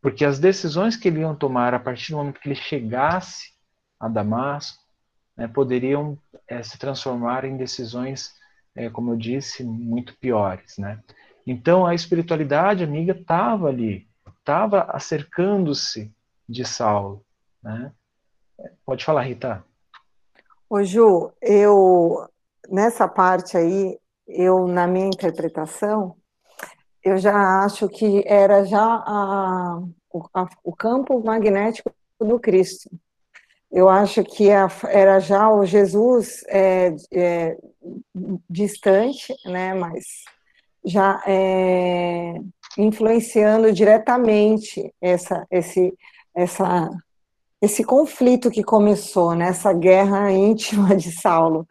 porque as decisões que ele ia tomar a partir do momento que ele chegasse a Damasco né, poderiam é, se transformar em decisões é, como eu disse, muito piores, né? Então a espiritualidade amiga estava ali, estava acercando-se de Saulo, né? Pode falar, Rita. Ô Ju, eu nessa parte aí, eu na minha interpretação, eu já acho que era já a, a, o campo magnético do Cristo, Eu acho que era já o Jesus é, é, distante, né, mas já é, influenciando diretamente essa, esse, essa, esse conflito que começou, né, essa guerra íntima de Saulo.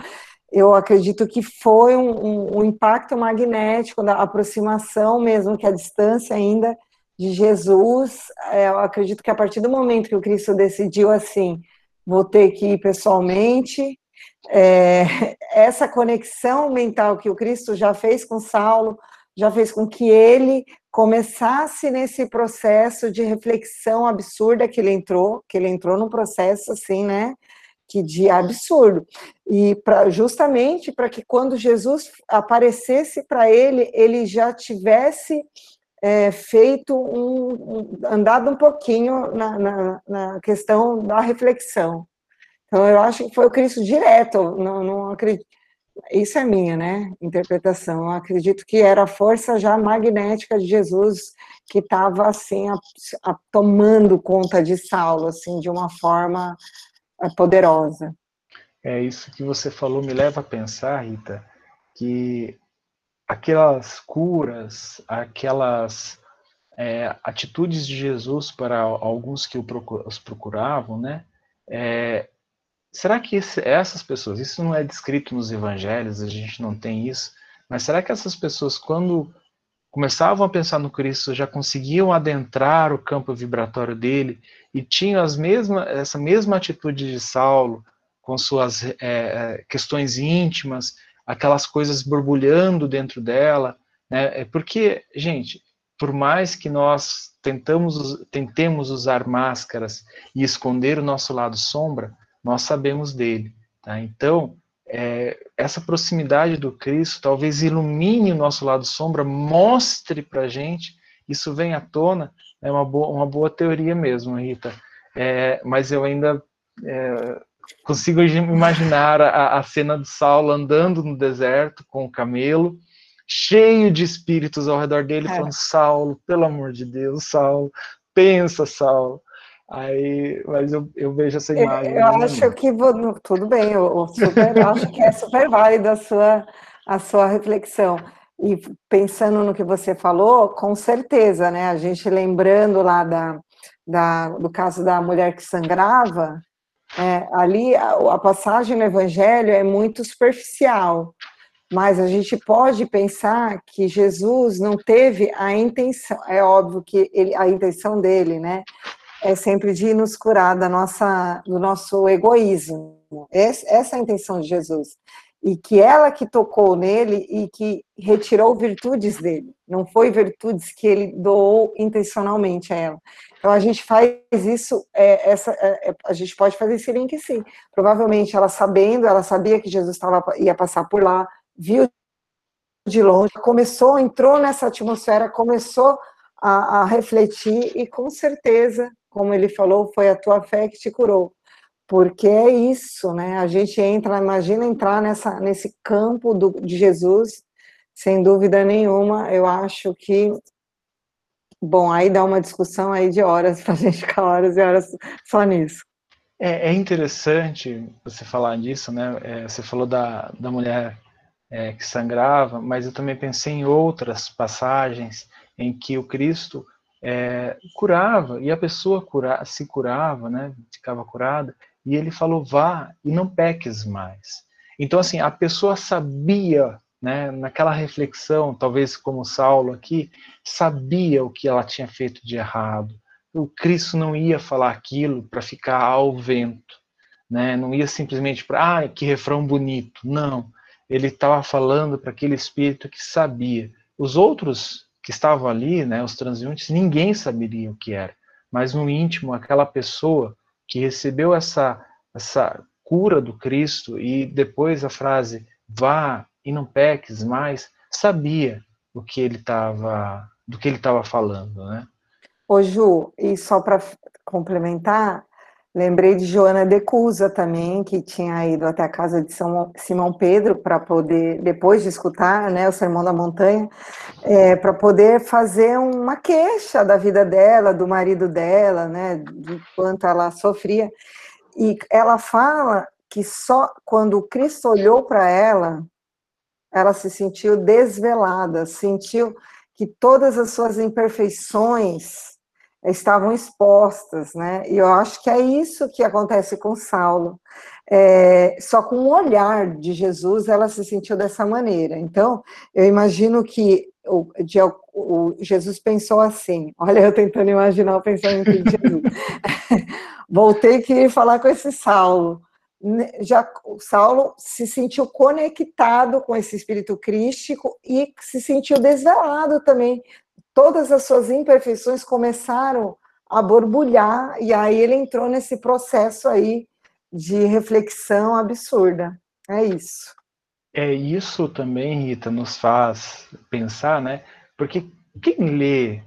Eu acredito que foi um, um, um impacto magnético da aproximação, mesmo que a distância ainda de Jesus. É, eu acredito que a partir do momento que o Cristo decidiu assim, vou ter que ir pessoalmente. É, essa conexão mental que o Cristo já fez com Saulo, já fez com que ele começasse nesse processo de reflexão absurda que ele entrou, que ele entrou num processo assim, né, que de absurdo. E pra, justamente para que quando Jesus aparecesse para ele, ele já tivesse é, feito um, um, andado um pouquinho na, na, na, questão da reflexão. Então, eu acho que foi o Cristo direto, não, não acredito. Isso é minha, né, interpretação. Eu acredito que era a força já magnética de Jesus que estava assim a, a, tomando conta de Saulo, assim, de uma forma é, poderosa. É isso que você falou me leva a pensar, Rita, que aquelas curas, aquelas é, atitudes de Jesus para alguns que os procuravam, né? É, será que esse, essas pessoas, isso não é descrito nos evangelhos, a gente não tem isso, mas será que essas pessoas, quando começavam a pensar no Cristo, já conseguiam adentrar o campo vibratório dele e tinham as mesmas, essa mesma atitude de Saulo, com suas é questões íntimas, aquelas coisas borbulhando dentro dela, né? É porque, gente, por mais que nós tentamos, tentemos usar máscaras e esconder o nosso lado sombra, nós sabemos dele, tá? Então, é, essa proximidade do Cristo talvez ilumine o nosso lado sombra, mostre para gente, isso vem à tona, é uma boa, uma boa teoria mesmo, Rita. É, mas eu ainda é, consigo imaginar a, a cena de Saulo andando no deserto com o camelo, cheio de espíritos ao redor dele, é. falando: Saulo, pelo amor de Deus, Saulo, pensa, Saulo. Aí, mas eu, eu vejo essa imagem. Eu, eu acho que vou, tudo bem, eu, super, eu acho que é super válida a sua, a sua reflexão. E pensando no que você falou, com certeza, né? A gente lembrando lá da, da, do caso da mulher que sangrava, é, ali a, a passagem no Evangelho é muito superficial, mas a gente pode pensar que Jesus não teve a intenção, é óbvio que ele, a intenção dele, né, é sempre de nos curar da nossa, do nosso egoísmo. Essa é a intenção de Jesus. E que ela que tocou nele e que retirou virtudes dele. Não foi virtudes que ele doou intencionalmente a ela. Então a gente faz isso, é, essa, é, é, a gente pode fazer esse link sim. Provavelmente ela sabendo, ela sabia que Jesus tava, ia passar por lá, viu de longe, começou, entrou nessa atmosfera, começou a, a refletir e com certeza, como ele falou, foi a tua fé que te curou. Porque é isso, né? A gente entra, imagina entrar nessa, nesse campo do, de Jesus, sem dúvida nenhuma, eu acho que Bom, aí dá uma discussão aí de horas para a gente ficar horas e horas só nisso. É, é interessante você falar disso, né? É, você falou da, da mulher é, que sangrava, mas eu também pensei em outras passagens em que o Cristo é, curava e a pessoa cura, se curava, né? Ficava curada e ele falou: vá e não peques mais. Então, assim, a pessoa sabia né, naquela reflexão, talvez como Saulo aqui, sabia o que ela tinha feito de errado. O Cristo não ia falar aquilo para ficar ao vento, né? não ia simplesmente para, ah, que refrão bonito. Não, ele estava falando para aquele espírito que sabia. Os outros que estavam ali, né, os transeuntes, ninguém saberia o que era, mas no íntimo, aquela pessoa que recebeu essa, essa cura do Cristo e depois a frase, vá e não peques mais, sabia o que ele estava, do que ele estava falando, né? Ô Ju, e só para complementar, lembrei de Joana de Cusa também, que tinha ido até a casa de São Simão Pedro para poder, depois de escutar né, o Sermão da Montanha, é, para poder fazer uma queixa da vida dela, do marido dela, né, do quanto ela sofria. e ela fala que só quando Cristo olhou para ela, ela se sentiu desvelada, sentiu que todas as suas imperfeições estavam expostas, né? E eu acho que é isso que acontece com Saulo. É, só com o olhar de Jesus ela se sentiu dessa maneira. Então, eu imagino que o, de, o Jesus pensou assim: olha, eu tentando imaginar o pensamento de Jesus. Vou ter que falar com esse Saulo. Já o Saulo se sentiu conectado com esse espírito crístico e se sentiu desvelado também todas as suas imperfeições começaram a borbulhar, e aí ele entrou nesse processo aí de reflexão absurda. É isso. É isso também, Rita, nos faz pensar, né? Porque quem lê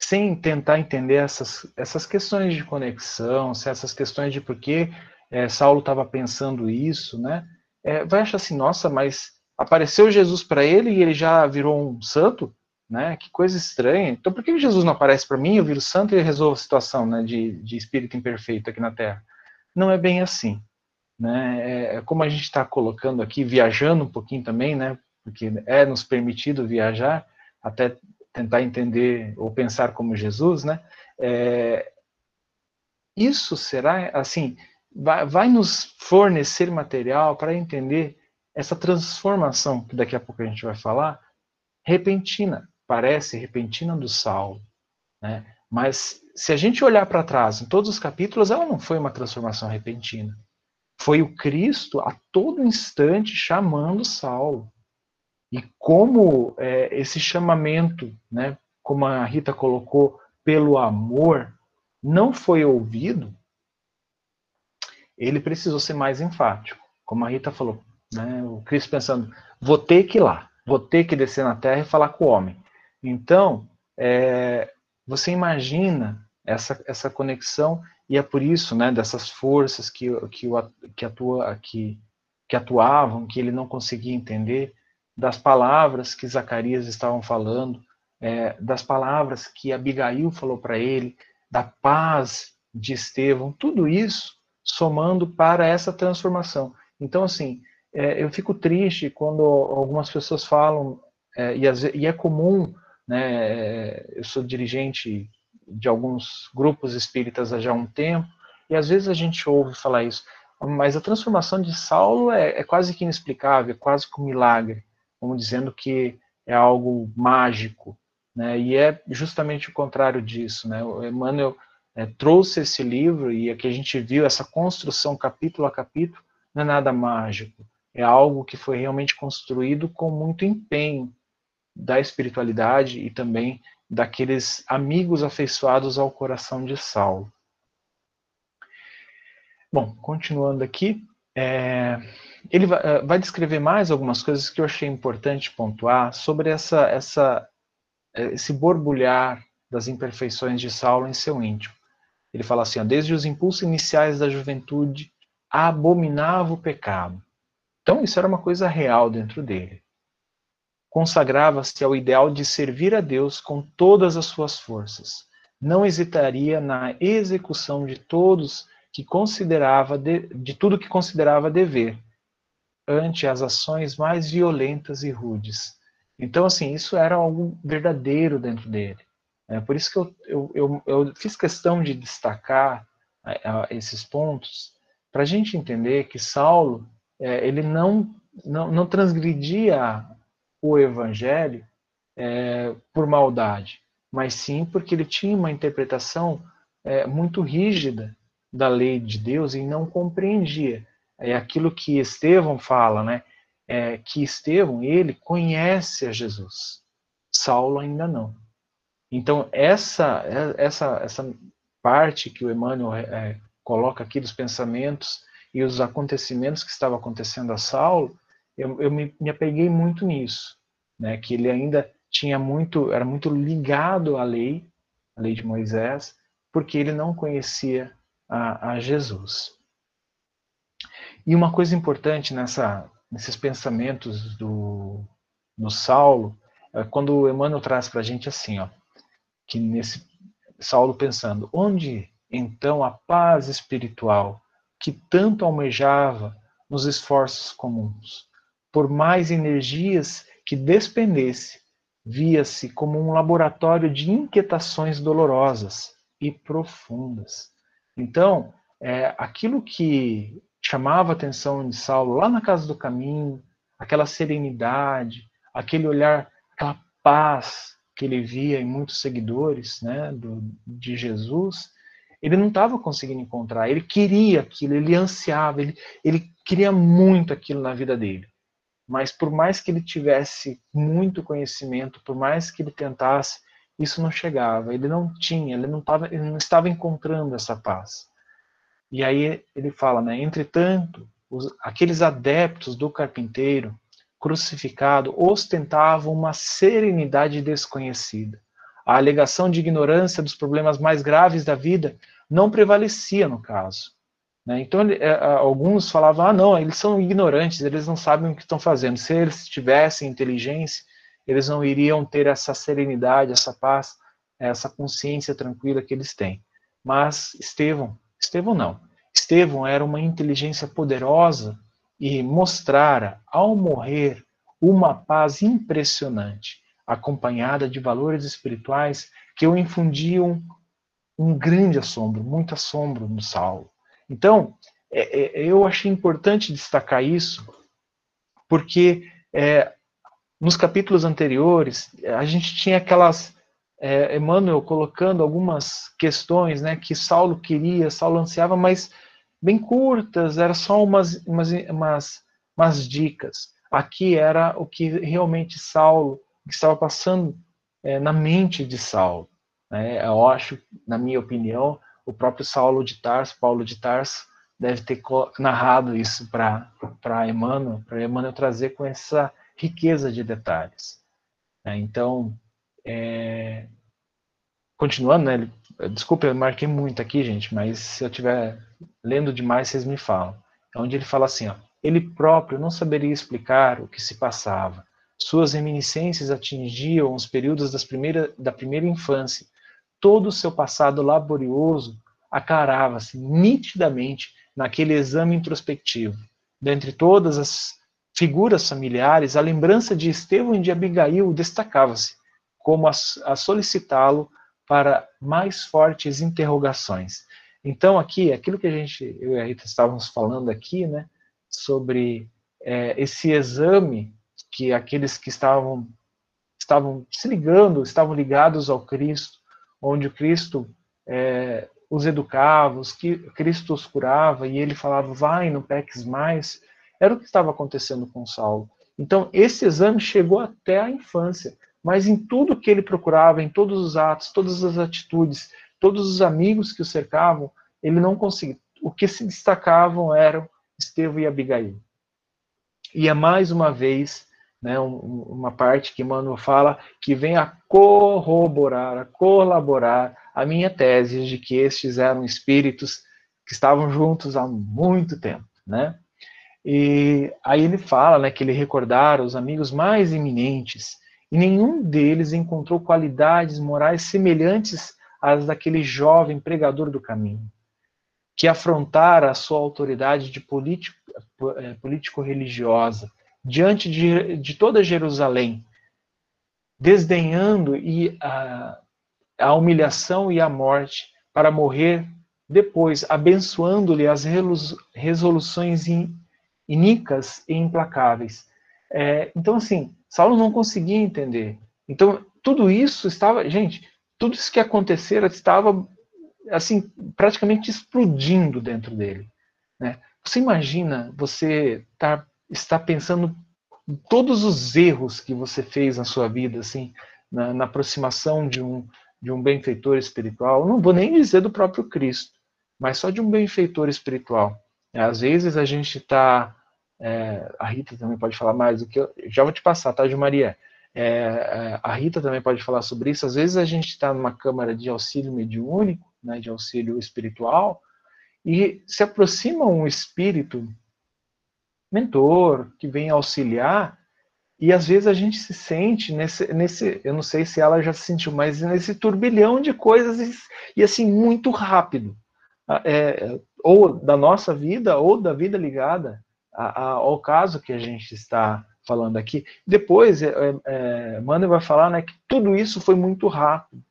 sem tentar entender essas, essas questões de conexão, essas questões de por que é, Saulo estava pensando isso, né? É, vai achar assim, nossa, mas apareceu Jesus para ele e ele já virou um santo? né? Que coisa estranha. Então, por que Jesus não aparece para mim, eu viro santo e resolvo a situação, né, de, de espírito imperfeito aqui na Terra? Não é bem assim, né? É, é como a gente está colocando aqui, viajando um pouquinho também, né? Porque é nos permitido viajar, até tentar entender ou pensar como Jesus, né? É, isso será, assim, vai, vai nos fornecer material para entender essa transformação que daqui a pouco a gente vai falar, repentina, parece repentina do Saulo, né? Mas se a gente olhar para trás, em todos os capítulos, ela não foi uma transformação repentina. Foi o Cristo a todo instante chamando Saulo. E como é, esse chamamento, né, como a Rita colocou, pelo amor, não foi ouvido, ele precisou ser mais enfático. Como a Rita falou, né, o Cristo pensando, vou ter que ir lá, vou ter que descer na terra e falar com o homem. Então, é, você imagina essa, essa conexão, e é por isso, né, dessas forças que, que, que, atua, que, que atuavam, que ele não conseguia entender, das palavras que Zacarias estavam falando, é, das palavras que Abigail falou para ele, da paz de Estevão, tudo isso somando para essa transformação. Então, assim, é, eu fico triste quando algumas pessoas falam, é, e, e, é comum né? Eu sou dirigente de alguns grupos espíritas há já um tempo, e às vezes a gente ouve falar isso, mas a transformação de Saulo é, é quase que inexplicável, é quase que um milagre, como dizendo que é algo mágico, né? E é justamente o contrário disso, né? O Emmanuel é, trouxe esse livro e aqui a gente viu essa construção capítulo a capítulo, não é nada mágico, é algo que foi realmente construído com muito empenho, da espiritualidade e também daqueles amigos afeiçoados ao coração de Saulo. Bom, continuando aqui, é, ele vai, é, vai, descrever mais algumas coisas que eu achei importante pontuar sobre essa, essa, esse borbulhar das imperfeições de Saulo em seu íntimo. Ele fala assim: ó, desde os impulsos iniciais da juventude, abominava o pecado. Então, isso era uma coisa real dentro dele consagrava-se ao ideal de servir a Deus com todas as suas forças. Não hesitaria na execução de todos que considerava de, de tudo que considerava dever ante as ações mais violentas e rudes. Então, assim, isso era algo verdadeiro dentro dele. É por isso que eu, eu, eu, eu fiz questão de destacar esses pontos para a gente entender que Saulo é, ele não, não, não transgredia o evangelho é, por maldade, mas sim porque ele tinha uma interpretação é, muito rígida da lei de Deus e não compreendia. É aquilo que Estevão fala, né? É, que Estevão, ele conhece a Jesus. Saulo ainda não. Então, essa, essa, essa parte que o Emmanuel é, coloca aqui dos pensamentos e os acontecimentos que estavam acontecendo a Saulo, eu, eu me, me apeguei muito nisso, né, que ele ainda tinha muito, era muito ligado à lei, à lei de Moisés, porque ele não conhecia a, a Jesus. E uma coisa importante nessa, nesses pensamentos do, do Saulo, é quando o Emmanuel traz para a gente assim, ó, que nesse Saulo pensando, onde então a paz espiritual que tanto almejava nos esforços comuns. Por mais energias que despendesse, via-se como um laboratório de inquietações dolorosas e profundas. Então, é, aquilo que chamava a atenção de Saulo lá na casa do caminho, aquela serenidade, aquele olhar, aquela paz que ele via em muitos seguidores né, do, de Jesus, ele não estava conseguindo encontrar. Ele queria aquilo, ele ansiava, ele, ele queria muito aquilo na vida dele. Mas por mais que ele tivesse muito conhecimento, por mais que ele tentasse, isso não chegava. Ele não tinha, ele não, tava, ele não estava encontrando essa paz. E aí ele fala, né? Entretanto, os, aqueles adeptos do carpinteiro crucificado ostentavam uma serenidade desconhecida. A alegação de ignorância dos problemas mais graves da vida não prevalecia no caso. Né? Então, é, alguns falavam: ah, não, eles são ignorantes, eles não sabem o que estão fazendo. Se eles tivessem inteligência, eles não iriam ter essa serenidade, essa paz, essa consciência tranquila que eles têm. Mas Estevão, Estevão não. Estevão era uma inteligência poderosa e mostrara, ao morrer, uma paz impressionante, acompanhada de valores espirituais que o infundiam um grande assombro, muito assombro no Saulo. Então, é, é, eu achei importante destacar isso, porque é, nos capítulos anteriores, a gente tinha aquelas. É, Emmanuel colocando algumas questões né, que Saulo queria, Saulo ansiava, mas bem curtas, era só umas, umas, umas, umas dicas. Aqui era o que realmente Saulo, que estava passando é, na mente de Saulo. Né? Eu acho, na minha opinião, o próprio Saulo de Tarso, Paulo de Tarso, deve ter narrado isso para Emmanuel, para Emmanuel trazer com essa riqueza de detalhes. Né? Então, é... continuando, né? Desculpa, eu marquei muito aqui, gente, mas se eu estiver lendo demais, vocês me falam. É onde ele fala assim, ó, ele próprio não saberia explicar o que se passava. Suas reminiscências atingiam os períodos primeira, da primeira infância todo o seu passado laborioso aclarava-se nitidamente naquele exame introspectivo. Dentre todas as figuras familiares, a lembrança de Estevão e de Abigail destacava-se, como a, a solicitá-lo para mais fortes interrogações. Então, aqui, aquilo que a gente, eu e a Rita estávamos falando aqui, né, sobre é, esse exame que aqueles que estavam, estavam se ligando, estavam ligados ao Cristo, onde Cristo é, os educava, os que Cristo os curava e ele falava, vai, não peques mais, era o que estava acontecendo com Saulo. Então, esse exame chegou até a infância, mas em tudo que ele procurava, em todos os atos, todas as atitudes, todos os amigos que o cercavam, ele não conseguia. O que se destacavam eram Estevão e Abigail. E é mais uma vez né, um, uma parte que Emmanuel fala que vem a corroborar, a colaborar a minha tese de que estes eram espíritos que estavam juntos há muito tempo, né? E aí ele fala, né, que ele recordara os amigos mais eminentes e nenhum deles encontrou qualidades morais semelhantes às daquele jovem pregador do caminho, que afrontara a sua autoridade de político, eh, político-religiosa diante de, de toda Jerusalém, desdenhando e a, a humilhação e a morte para morrer depois, abençoando-lhe as resoluções iníquas e implacáveis. É, então, assim, Saulo não conseguia entender. Então, tudo isso estava, gente, tudo isso que acontecera estava, assim, praticamente explodindo dentro dele. Né? Você imagina você estar tá está pensando em todos os erros que você fez na sua vida, assim, na, na aproximação de um, de um benfeitor espiritual. não vou nem dizer do próprio Cristo, mas só de um benfeitor espiritual. Às vezes a gente está. É, a Rita também pode falar mais do que eu. Já vou te passar, tá, Maria? É, é, a Rita também pode falar sobre isso. Às vezes a gente está numa câmara de auxílio mediúnico, né, de auxílio espiritual, e se aproxima um espírito mentor, que vem auxiliar, E às vezes a gente se sente nesse, nesse, eu não sei se ela já se sentiu, mas nesse turbilhão de coisas e, e assim, muito rápido. É, ou da nossa vida, ou da vida ligada a, a, ao caso que a gente está falando aqui. Depois, é, é, Manuel vai falar né, que tudo isso foi muito rápido.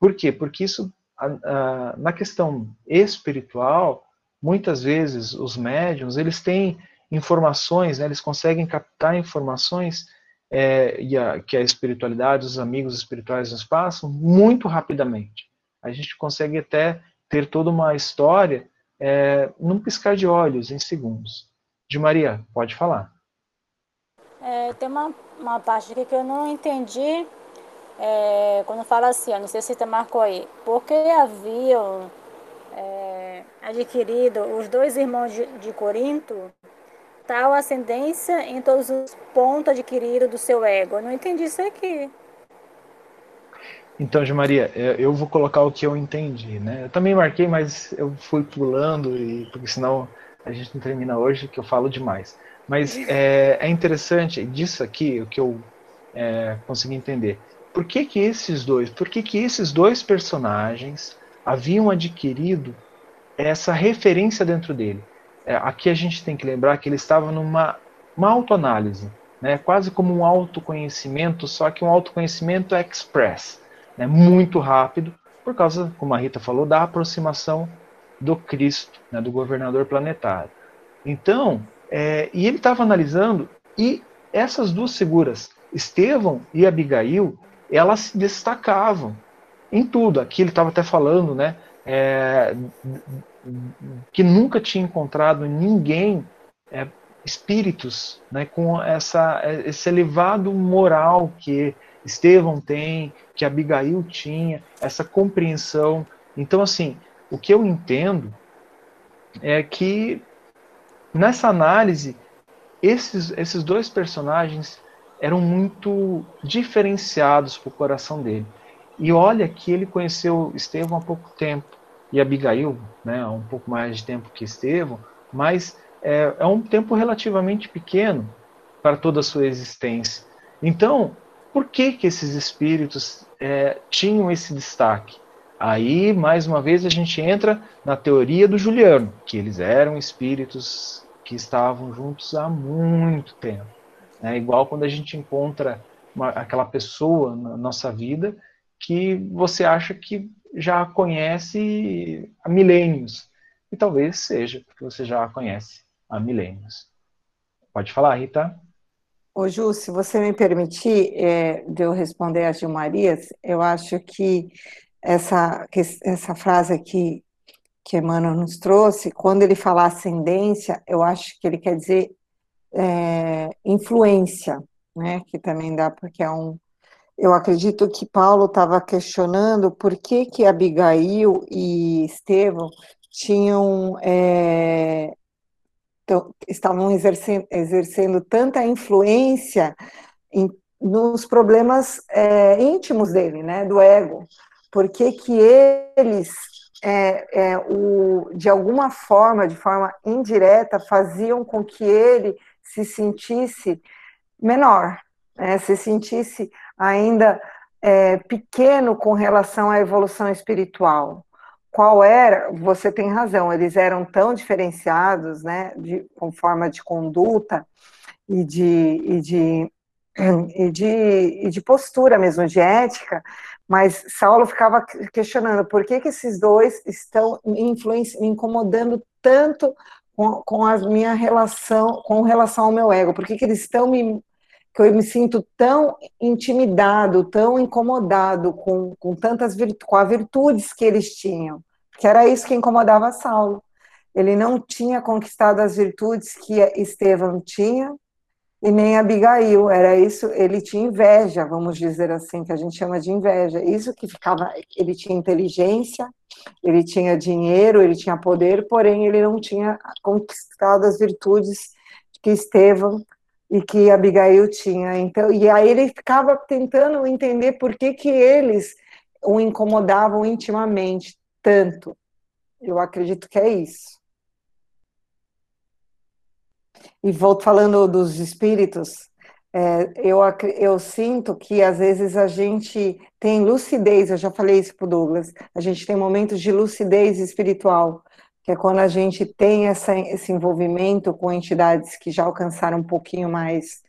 Por quê? Porque isso, a, na questão espiritual, muitas vezes os médiums, eles têm informações, né, eles conseguem captar informações é, e a, que a espiritualidade, os amigos espirituais nos passam muito rapidamente. A gente consegue até ter toda uma história é, num piscar de olhos, em segundos. De Maria, pode falar. É, tem uma, uma parte aqui que eu não entendi é, quando fala assim, eu não sei se você marcou aí, porque haviam é, adquirido os dois irmãos de, de Corinto tal ascendência em todos os pontos adquiridos do seu ego. Eu não entendi isso aqui. Então, Maria, é, eu vou colocar o que eu entendi, né? Eu também marquei, mas eu fui pulando e porque senão a gente não termina hoje, que eu falo demais. Mas é, é interessante disso aqui o que eu é, consegui entender. Por que que esses dois, por que que esses dois personagens haviam adquirido essa referência dentro dele? É, aqui a gente tem que lembrar que ele estava numa uma autoanálise, né? quase como um autoconhecimento, só que um autoconhecimento express, né? muito rápido, por causa, como a Rita falou, da aproximação do Cristo, né? do governador planetário. Então, é, e ele estava analisando, e essas duas figuras, Estevão e Abigail, elas se destacavam em tudo. Aqui ele estava até falando, né? É, que nunca tinha encontrado ninguém, é, espíritos, né, com essa, esse elevado moral que Estevão tem, que Abigail tinha, essa compreensão. Então, assim, o que eu entendo é que nessa análise, esses, esses dois personagens eram muito diferenciados para o coração dele. E olha que ele conheceu Estevão há pouco tempo e Abigail, né, há um pouco mais de tempo que Estevão, mas é, é um tempo relativamente pequeno para toda a sua existência. Então, por que que esses espíritos é, tinham esse destaque? Aí, mais uma vez, a gente entra na teoria do Juliano, que eles eram espíritos que estavam juntos há muito tempo. É igual quando a gente encontra uma, aquela pessoa na nossa vida que você acha que já a conhece há milênios. E talvez seja, porque você já a conhece há milênios. Pode falar, Rita. Ô Ju, se você me permitir é, de eu responder às Gilmarias, eu acho que essa, que essa frase aqui que Emmanuel nos trouxe, quando ele fala ascendência, eu acho que ele quer dizer é, influência, né? Que também dá, porque é um, eu acredito que Paulo estava questionando por que que Abigail e Estevão tinham é, estavam exercendo, exercendo, tanta influência em, nos problemas é, íntimos dele, né, do ego. Por que que eles, é, é, o, de alguma forma, de forma indireta, faziam com que ele se sentisse menor, né, se sentisse ainda é, pequeno com relação à evolução espiritual. Qual era? Você tem razão, eles eram tão diferenciados, né, de, com forma de conduta e de, e de, e de, e de postura mesmo, de ética, mas Saulo ficava questionando por que, que esses dois estão me, incomodando tanto com, com a minha relação, com relação ao meu ego, por que, que eles estão me que eu me sinto tão intimidado, tão incomodado com, com tantas com as virtudes que eles tinham, que era isso que incomodava Saulo. Ele não tinha conquistado as virtudes que Estevão tinha e nem Abigail, era isso, ele tinha inveja, vamos dizer assim, que a gente chama de inveja. Isso que ficava, ele tinha inteligência, ele tinha dinheiro, ele tinha poder, porém ele não tinha conquistado as virtudes que Estevão e que Abigail tinha. Então, e aí ele ficava tentando entender por que, que eles o incomodavam intimamente tanto. Eu acredito que é isso. E volto falando dos espíritos, É, eu, eu sinto que às vezes a gente tem lucidez, eu já falei isso para o Douglas, a gente tem momentos de lucidez espiritual, que é quando a gente tem essa, esse envolvimento com entidades que já alcançaram um pouquinho mais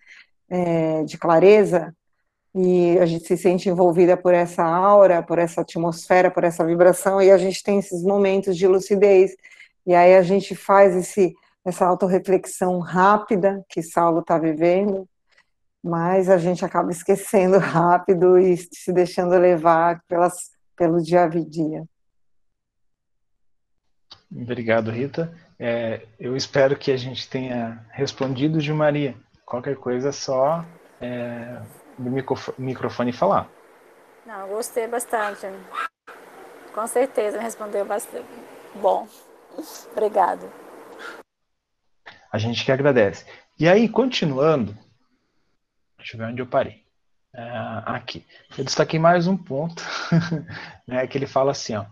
é, de clareza, e a gente se sente envolvida por essa aura, por essa atmosfera, por essa vibração, e a gente tem esses momentos de lucidez, e aí a gente faz esse, essa autorreflexão rápida que Saulo está vivendo, mas a gente acaba esquecendo rápido e se deixando levar pelas, pelo dia a dia. Obrigado, Rita. É, eu espero que a gente tenha respondido de Maria. Qualquer coisa, só é, do microfone falar. Não, gostei bastante. Com certeza, respondeu bastante. Bom, obrigado. A gente que agradece. E aí, continuando, deixa eu ver onde eu parei. Uh, aqui. Eu destaquei mais um ponto, né, que ele fala assim, ó,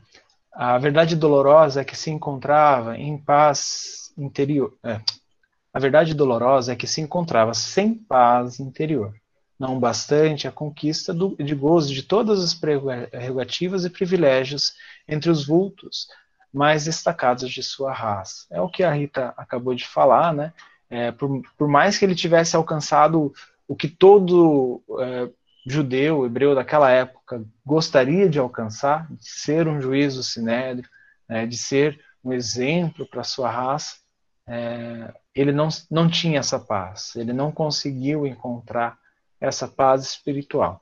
a verdade dolorosa é que se encontrava em paz interior. É, a verdade dolorosa é que se encontrava sem paz interior não bastante a conquista do, de gozo de todas as prerrogativas e privilégios entre os vultos mais destacados de sua raça. É o que a Rita acabou de falar, né? É, por, por, mais que ele tivesse alcançado o que todo é, judeu, hebreu daquela época gostaria de alcançar, de ser um juízo sinédrio, né, de ser um exemplo para sua raça, é, ele não, não tinha essa paz, ele não conseguiu encontrar essa paz espiritual.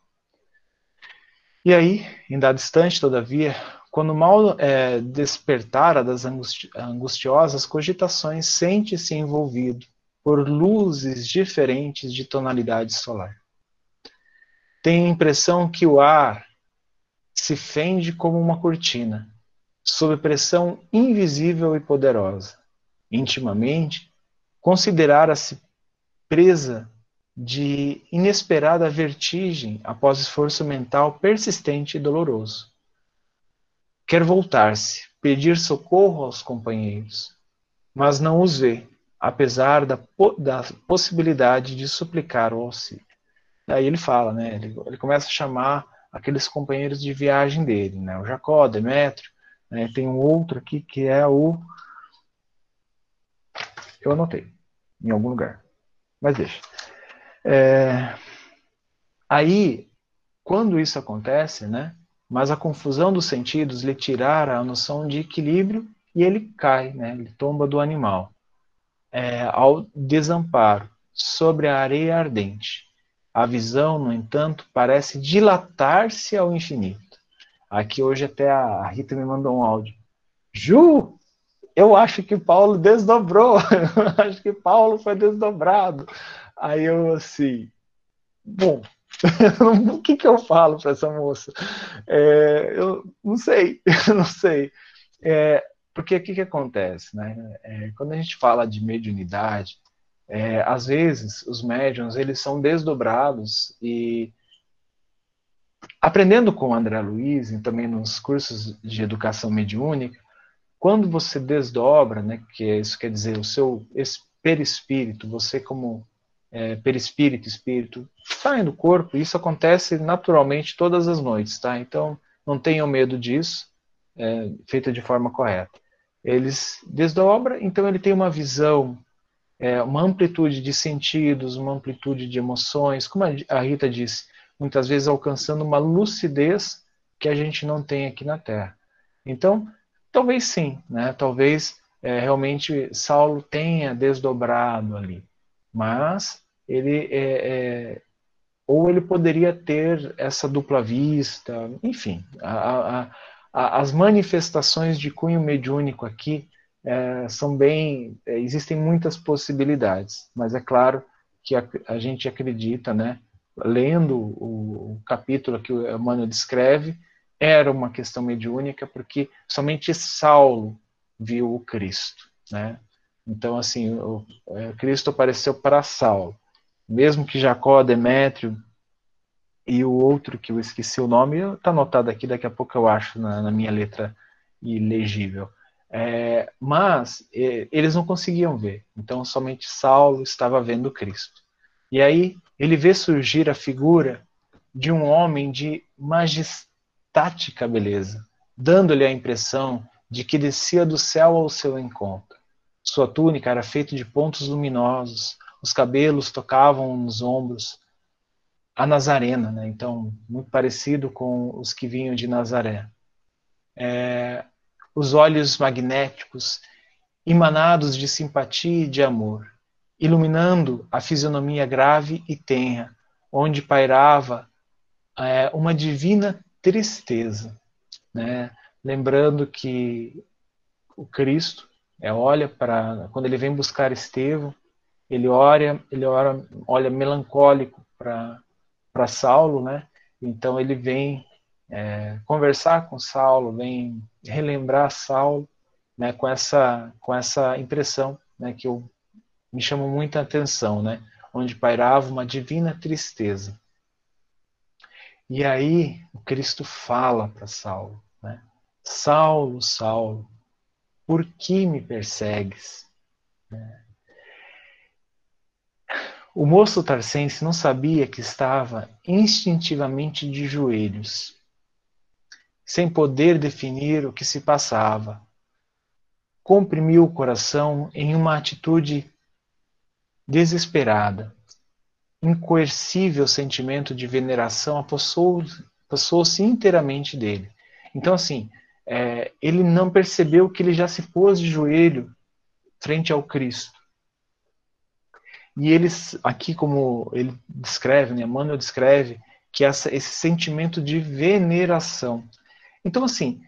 E aí, em dado instante, todavia, quando mal é, despertara das angusti angustiosas cogitações, sente-se envolvido por luzes diferentes de tonalidade solar. Tem a impressão que o ar se fende como uma cortina, sob pressão invisível e poderosa. Intimamente, considerara-se presa de inesperada vertigem após esforço mental persistente e doloroso. Quer voltar-se, pedir socorro aos companheiros, mas não os vê, apesar da, da possibilidade de suplicar o auxílio. Daí ele fala, né? Ele, ele, começa a chamar aqueles companheiros de viagem dele, né? O Jacó, Demétrio, né? tem um outro aqui que é o. Eu anotei em algum lugar, mas deixa. É, aí, quando isso acontece, né, mas a confusão dos sentidos lhe tirara a noção de equilíbrio e ele cai, né, ele tomba do animal, é, ao desamparo, sobre a areia ardente. A visão, no entanto, parece dilatar-se ao infinito. Aqui hoje até a Rita me mandou um áudio. Ju, eu acho que Paulo desdobrou. Eu acho que Paulo foi desdobrado. Aí eu assim, bom, o que, que eu falo para essa moça? É, eu não sei, não sei. É, porque o que, que acontece? Né? É, quando a gente fala de mediunidade, é, às vezes os médiums eles são desdobrados e aprendendo com o André Luiz e também nos cursos de educação mediúnica, quando você desdobra, né, que isso quer dizer o seu perispírito, você como é, perispírito, espírito, saem do corpo. Isso acontece naturalmente todas as noites, tá? Então, não tenham medo disso, é, feita de forma correta. Eles desdobram, então ele tem uma visão, é, uma amplitude de sentidos, uma amplitude de emoções, como a Rita disse, muitas vezes alcançando uma lucidez que a gente não tem aqui na Terra. Então, talvez sim, né? Talvez é, realmente Saulo tenha desdobrado ali, mas ele é, é, ou ele poderia ter essa dupla vista, enfim, a, a, a, as manifestações de cunho mediúnico aqui é, são bem, é, existem muitas possibilidades, mas é claro que a, a gente acredita, né, lendo o, o, capítulo que o Emmanuel descreve, era uma questão mediúnica porque somente Saulo viu o Cristo, né? Então, assim, o, é, Cristo apareceu para Saulo mesmo que Jacó, Demétrio e o outro que eu esqueci o nome, está anotado aqui, daqui a pouco eu acho na, na minha letra ilegível. É, mas é, eles não conseguiam ver, então somente Saulo estava vendo Cristo. E aí ele vê surgir a figura de um homem de majestática beleza, dando-lhe a impressão de que descia do céu ao seu encontro. Sua túnica era feita de pontos luminosos, os cabelos tocavam nos ombros, a Nazarena, né? então muito parecido com os que vinham de Nazaré. É, os olhos magnéticos, emanados de simpatia e de amor, iluminando a fisionomia grave e tenra, onde pairava é, uma divina tristeza, né? lembrando que o Cristo é, olha para quando ele vem buscar Estevão, ele olha, ele olha, olha melancólico para para Saulo, né? Então ele vem é, conversar com Saulo, vem relembrar Saulo, né? Com essa com essa impressão, né? Que eu, me chamou muita atenção, né? Onde pairava uma divina tristeza. E aí o Cristo fala para Saulo, né? Saulo, Saulo, por que me persegues? É. O moço tarcense não sabia que estava instintivamente de joelhos, sem poder definir o que se passava. Comprimiu o coração em uma atitude desesperada. Incoercível sentimento de veneração apossou-se inteiramente dele. Então, assim, é, ele não percebeu que ele já se pôs de joelho frente ao Cristo. E eles, aqui como ele descreve, né, Emmanuel descreve, que essa, esse sentimento de veneração. Então, assim,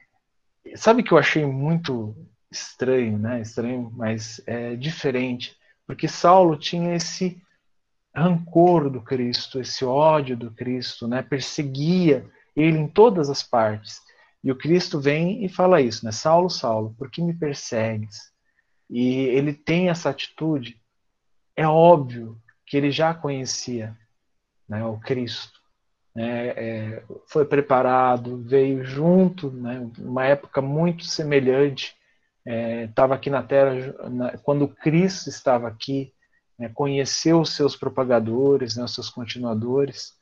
sabe que eu achei muito estranho, né? Estranho, mas é diferente, porque Saulo tinha esse rancor do Cristo, esse ódio do Cristo, né? Perseguia ele em todas as partes. E o Cristo vem e fala isso, né? Saulo, Saulo, por que me persegues? E ele tem essa atitude é óbvio que ele já conhecia né, o Cristo. Né, é, foi preparado, veio junto, né, uma época muito semelhante. Estava é, aqui na Terra na, quando Cristo estava aqui, né, conheceu os seus propagadores, né, os seus continuadores.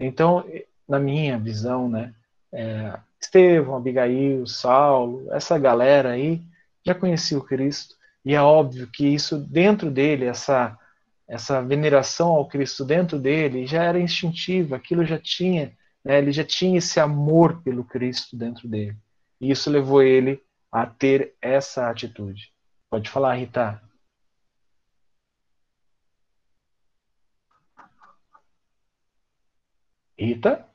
Então, na minha visão, né, é, Estevão, Abigail, Saulo, essa galera aí já conhecia o Cristo e é óbvio que isso dentro dele, essa, essa veneração ao Cristo dentro dele, já era instintiva, aquilo já tinha, né, ele já tinha esse amor pelo Cristo dentro dele. E isso levou ele a ter essa atitude. Pode falar, Rita. Rita?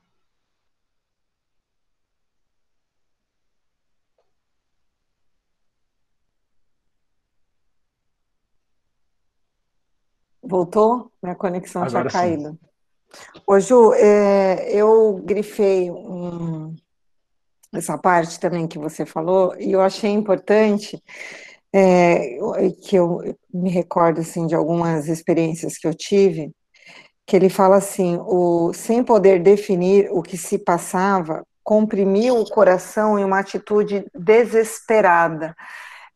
Voltou? Minha conexão Agora tinha caído. Ô, Ju, é, eu grifei um, essa parte também que você falou, e eu achei importante é, que eu me recordo assim, de algumas experiências que eu tive, que ele fala assim, o, sem poder definir o que se passava, comprimiu o coração em uma atitude desesperada.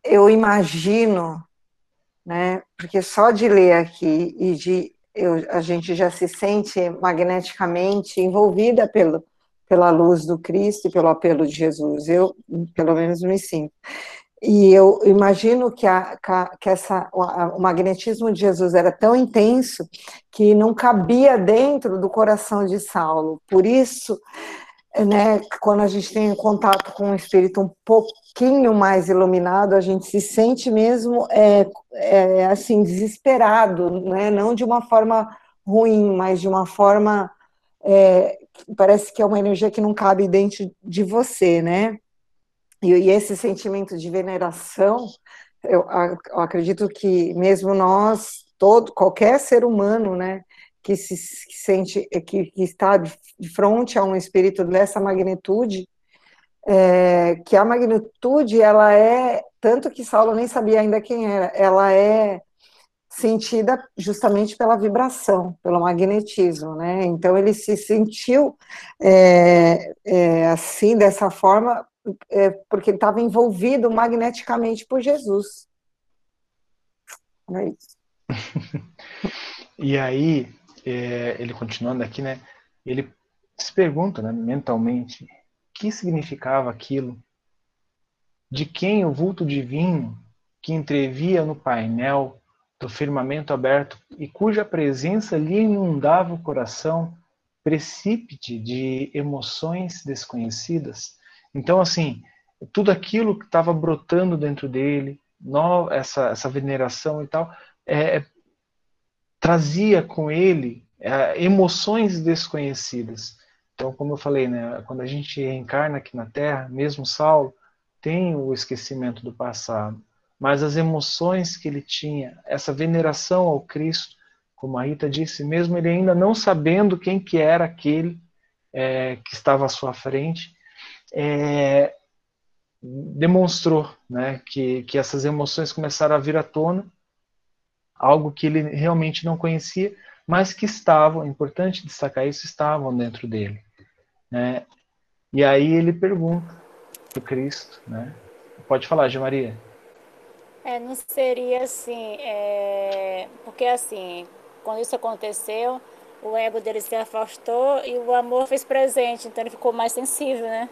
Eu imagino né? Porque só de ler aqui e de eu, a gente já se sente magneticamente envolvida pelo, pela luz do Cristo e pelo apelo de Jesus. Eu, pelo menos, me sinto. E eu imagino que, a, que essa, o magnetismo de Jesus era tão intenso que não cabia dentro do coração de Saulo. Por isso, né, quando a gente tem contato com um espírito um pouquinho mais iluminado, a gente se sente mesmo é, é, assim desesperado, né, não de uma forma ruim, mas de uma forma é, parece que é uma energia que não cabe dentro de você, né? E, e esse sentimento de veneração, eu, eu acredito que mesmo nós, todo qualquer ser humano, né, que se sente que, que, está de frente a um espírito dessa magnitude, é, que a magnitude ela é tanto que Saulo nem sabia ainda quem era, ela é sentida justamente pela vibração, pelo magnetismo, né? Então ele se sentiu é, é, assim dessa forma é, porque ele estava envolvido magneticamente por Jesus. É isso. e aí é, ele continuando aqui, né? Ele se pergunta, né, mentalmente, o que significava aquilo? De quem o vulto divino que entrevia no painel do firmamento aberto e cuja presença lhe inundava o coração, precípite de emoções desconhecidas? Então, assim, tudo aquilo que estava brotando dentro dele, no, essa, essa veneração e tal, é, é trazia com ele é, emoções desconhecidas. Então, como eu falei, né, quando a gente reencarna aqui na Terra, mesmo Saulo tem o esquecimento do passado, mas as emoções que ele tinha, essa veneração ao Cristo, como a Rita disse, mesmo ele ainda não sabendo quem que era aquele é, que estava à sua frente, é, demonstrou né, que, que essas emoções começaram a vir à tona algo que ele realmente não conhecia, mas que estavam, é importante destacar isso, estavam dentro dele. Né? E aí ele pergunta para Cristo, né? Pode falar, Gê Maria. É, não seria assim, é... porque assim, quando isso aconteceu, o ego dele se afastou e o amor fez presente, então ele ficou mais sensível, né?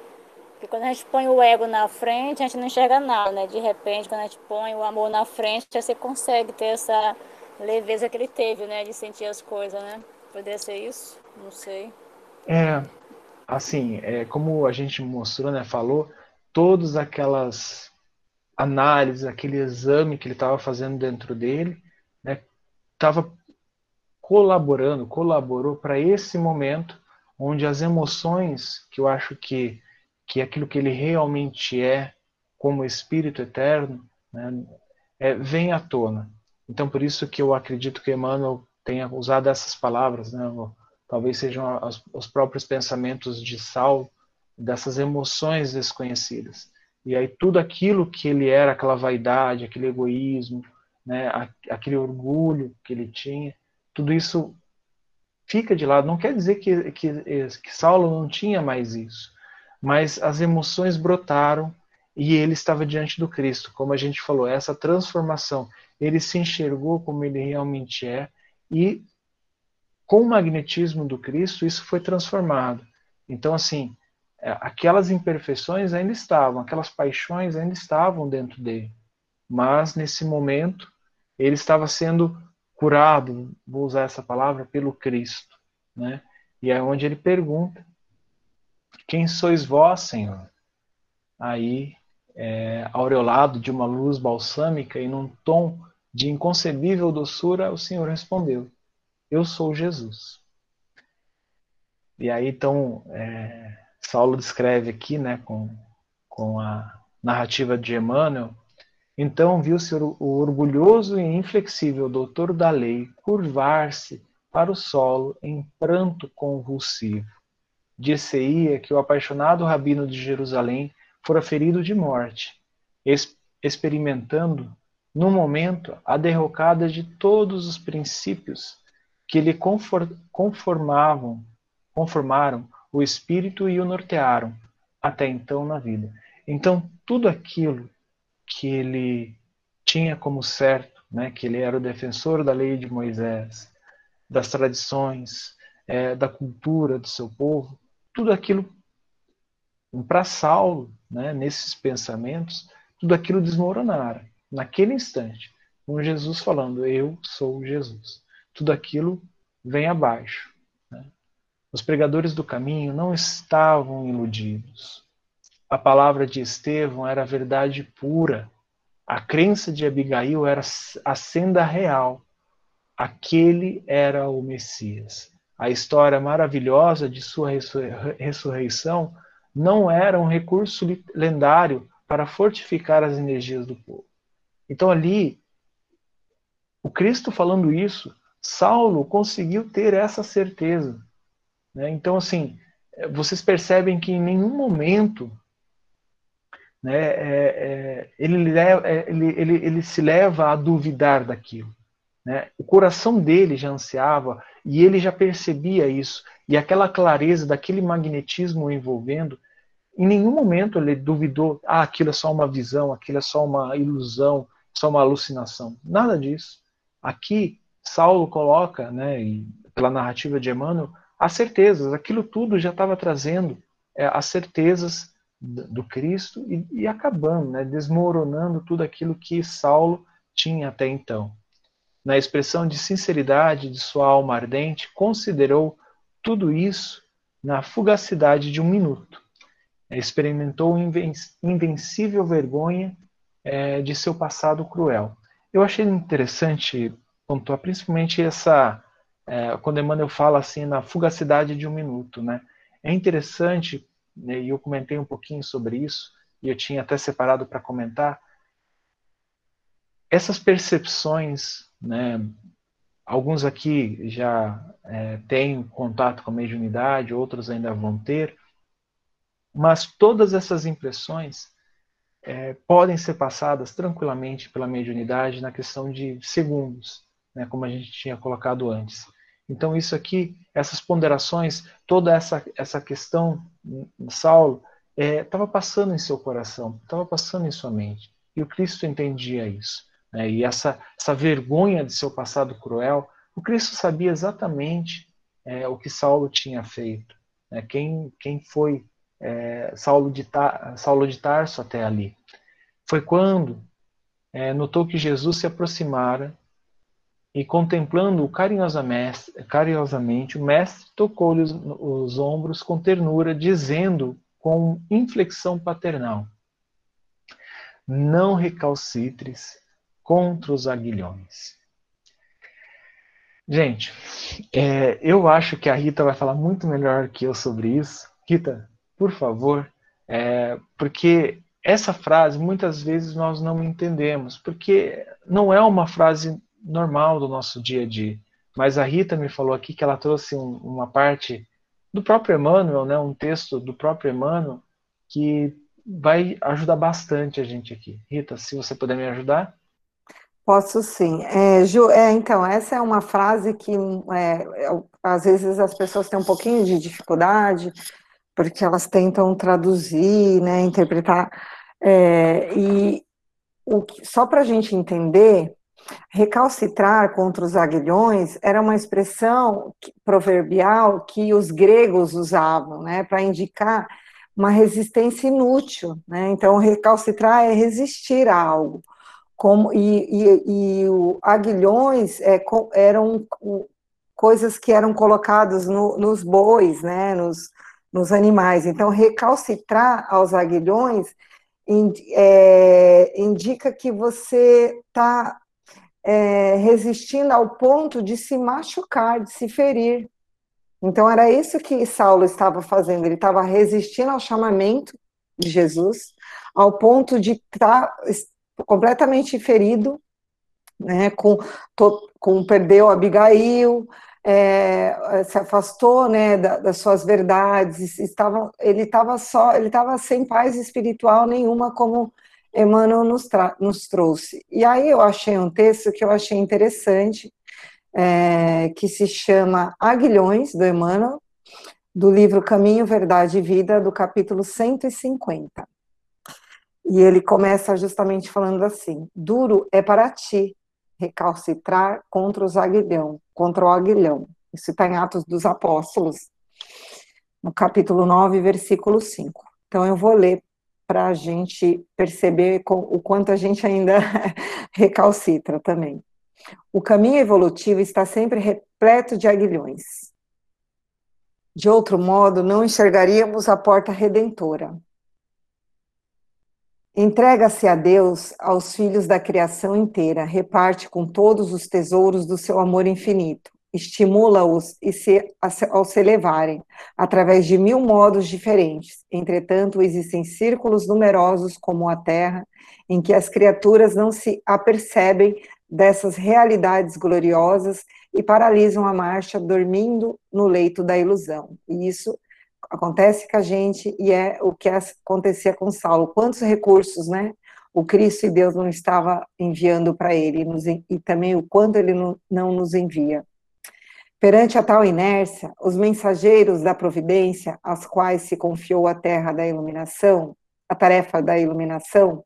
Porque quando a gente põe o ego na frente, a gente não enxerga nada, né? De repente, quando a gente põe o amor na frente, você consegue ter essa leveza que ele teve, né? De sentir as coisas, né? Poderia ser isso? Não sei. É, assim, é, como a gente mostrou, né? Falou, todas aquelas análises, aquele exame que ele estava fazendo dentro dele, né? Estava colaborando, colaborou para esse momento onde as emoções, que eu acho que que aquilo que ele realmente é, como Espírito eterno, né, é, vem à tona. Então, por isso que eu acredito que Emmanuel tenha usado essas palavras, né, talvez sejam os, os próprios pensamentos de Saulo, dessas emoções desconhecidas. E aí tudo aquilo que ele era, aquela vaidade, aquele egoísmo, né, aquele orgulho que ele tinha, tudo isso fica de lado. Não quer dizer que, que, que Saulo não tinha mais isso, mas as emoções brotaram e ele estava diante do Cristo, como a gente falou, essa transformação. Ele se enxergou como ele realmente é e com o magnetismo do Cristo isso foi transformado. Então, assim, é, aquelas imperfeições ainda estavam, aquelas paixões ainda estavam dentro dele, mas nesse momento ele estava sendo curado, vou usar essa palavra, pelo Cristo, né? E é onde ele pergunta quem sois vós, Senhor? Aí, é, aureolado de uma luz balsâmica e num tom de inconcebível doçura, o Senhor respondeu: Eu sou Jesus. E aí, então, é, Saulo descreve aqui, né, com, com a narrativa de Emmanuel, então viu-se o orgulhoso e inflexível doutor da lei curvar-se para o solo em pranto convulsivo dir-se-ia que o apaixonado rabino de Jerusalém fora ferido de morte, experimentando, no momento, a derrocada de todos os princípios que lhe conformavam, conformaram o espírito e o nortearam até então na vida. Então, tudo aquilo que ele tinha como certo, né, que ele era o defensor da lei de Moisés, das tradições, é, da cultura do seu povo, tudo aquilo para Saulo, né, nesses pensamentos, tudo aquilo desmoronara naquele instante, com Jesus falando: Eu sou Jesus. Tudo aquilo vem abaixo. Né? Os pregadores do caminho não estavam iludidos. A palavra de Estevão era verdade pura. A crença de Abigail era a senda real. Aquele era o Messias a história maravilhosa de sua ressurreição não era um recurso lendário para fortificar as energias do povo. Então ali, o Cristo falando isso, Saulo conseguiu ter essa certeza. Né? Então assim, vocês percebem que em nenhum momento né, é, é, ele, é, ele, ele, ele se leva a duvidar daquilo. Né? O coração dele já ansiava e ele já percebia isso. E aquela clareza daquele magnetismo o envolvendo, em nenhum momento ele duvidou, ah, aquilo é só uma visão, aquilo é só uma ilusão, só uma alucinação. Nada disso. Aqui, Saulo coloca, né, pela narrativa de Emmanuel, as certezas, aquilo tudo já estava trazendo é, as certezas do Cristo e, e acabando, né, desmoronando tudo aquilo que Saulo tinha até então. Na expressão de sinceridade de sua alma ardente, considerou tudo isso na fugacidade de um minuto. Experimentou invencível vergonha é, de seu passado cruel. Eu achei interessante pontuar principalmente essa é, quando Emmanuel fala assim na fugacidade de um minuto, né? É interessante né, e eu comentei um pouquinho sobre isso e eu tinha até separado para comentar essas percepções, né? Alguns aqui já é, têm contato com a mediunidade, outros ainda vão ter, mas todas essas impressões é, podem ser passadas tranquilamente pela mediunidade na questão de segundos, né, como a gente tinha colocado antes. Então, isso aqui, essas ponderações, toda essa, essa questão, Saulo, estava é, passando em seu coração, estava passando em sua mente. E o Cristo entendia isso. Né? E essa, essa vergonha de seu passado cruel, o Cristo sabia exatamente é, o que Saulo tinha feito. Né? Quem, quem foi é, Saulo, de Saulo de Tarso até ali. Foi quando é, notou que Jesus se aproximara e, contemplando-o carinhosamente, carinhosamente, o mestre tocou-lhe os, os ombros com ternura, dizendo com inflexão paternal: Não recalcitres contra os aguilhões. Gente, é, eu acho que a Rita vai falar muito melhor que eu sobre isso. Rita, por favor, é, porque essa frase muitas vezes nós não entendemos, porque não é uma frase normal do nosso dia a dia. Mas a Rita me falou aqui que ela trouxe um, uma parte do próprio Emmanuel, né, um texto do próprio Emmanuel, que vai ajudar bastante a gente aqui. Rita, se você puder me ajudar. Posso sim. É, Ju, é, então, essa é uma frase que é, às vezes as pessoas têm um pouquinho de dificuldade, porque elas tentam traduzir, né, interpretar, é, e o só para a gente entender, recalcitrar contra os aguilhões era uma expressão proverbial que os gregos usavam, né, para indicar uma resistência inútil, né, então recalcitrar é resistir a algo, como, e, e, e o aguilhões é, eram coisas que eram colocadas no, nos bois, né, nos, nos animais. Então, recalcitrar aos aguilhões é, indica que você está é, resistindo ao ponto de se machucar, de se ferir. Então, era isso que Saulo estava fazendo, ele estava resistindo ao chamamento de Jesus, ao ponto de estar tá completamente ferido, né, com, com perdeu Abigail, é, se afastou né, da, das suas verdades, estava, ele estava só, ele estava sem paz espiritual nenhuma, como Emmanuel nos, nos, trouxe. E aí eu achei um texto que eu achei interessante, é, que se chama Aguilhões, do Emmanuel, do livro Caminho, Verdade e Vida, do capítulo 150. E ele começa justamente falando assim: duro é para ti recalcitrar contra os aguilhão, contra o aguilhão. Isso está em Atos dos Apóstolos, no capítulo 9, versículo 5. Então eu vou ler para a gente perceber o quanto a gente ainda recalcitra também. O caminho evolutivo está sempre repleto de aguilhões. De outro modo, não enxergaríamos a porta redentora. Entrega-se a Deus aos filhos da criação inteira, reparte com todos os tesouros do seu amor infinito, estimula-os e se, ao se elevarem, através de mil modos diferentes. Entretanto, existem círculos numerosos como a Terra, em que as criaturas não se apercebem dessas realidades gloriosas e paralisam a marcha, dormindo no leito da ilusão. E isso acontece com a gente e é o que acontecia com Saulo. Quantos recursos, né? O Cristo e Deus não estava enviando para ele nos, e também o quanto ele não, não nos envia. Perante a tal inércia, os mensageiros da providência, aos quais se confiou a terra da iluminação, a tarefa da iluminação,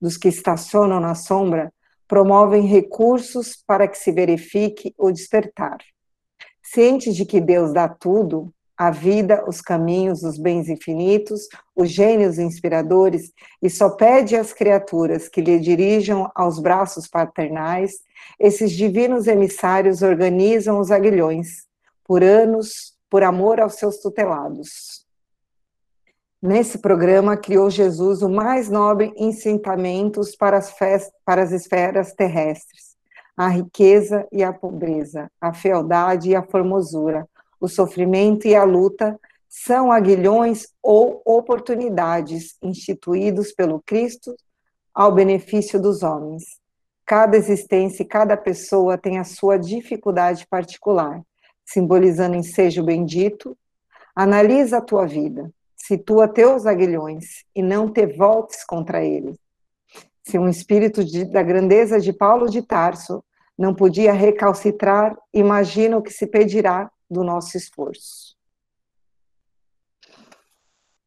dos que estacionam na sombra, promovem recursos para que se verifique o despertar cientes de que Deus dá tudo, a vida, os caminhos, os bens infinitos, os gênios inspiradores, e só pede às criaturas que lhe dirijam aos braços paternais, esses divinos emissários organizam os aguilhões, por anos, por amor aos seus tutelados. Nesse programa, criou Jesus o mais nobre incitamentos para as, para as esferas terrestres, a riqueza e a pobreza, a fealdade e a formosura, o sofrimento e a luta são aguilhões ou oportunidades instituídos pelo Cristo ao benefício dos homens. Cada existência e cada pessoa tem a sua dificuldade particular, simbolizando ensejo bendito. Analisa a tua vida, situa teus aguilhões e não te voltes contra ele. Se um espírito de, da grandeza de Paulo de Tarso não podia recalcitrar, imagina o que se pedirá do nosso esforço.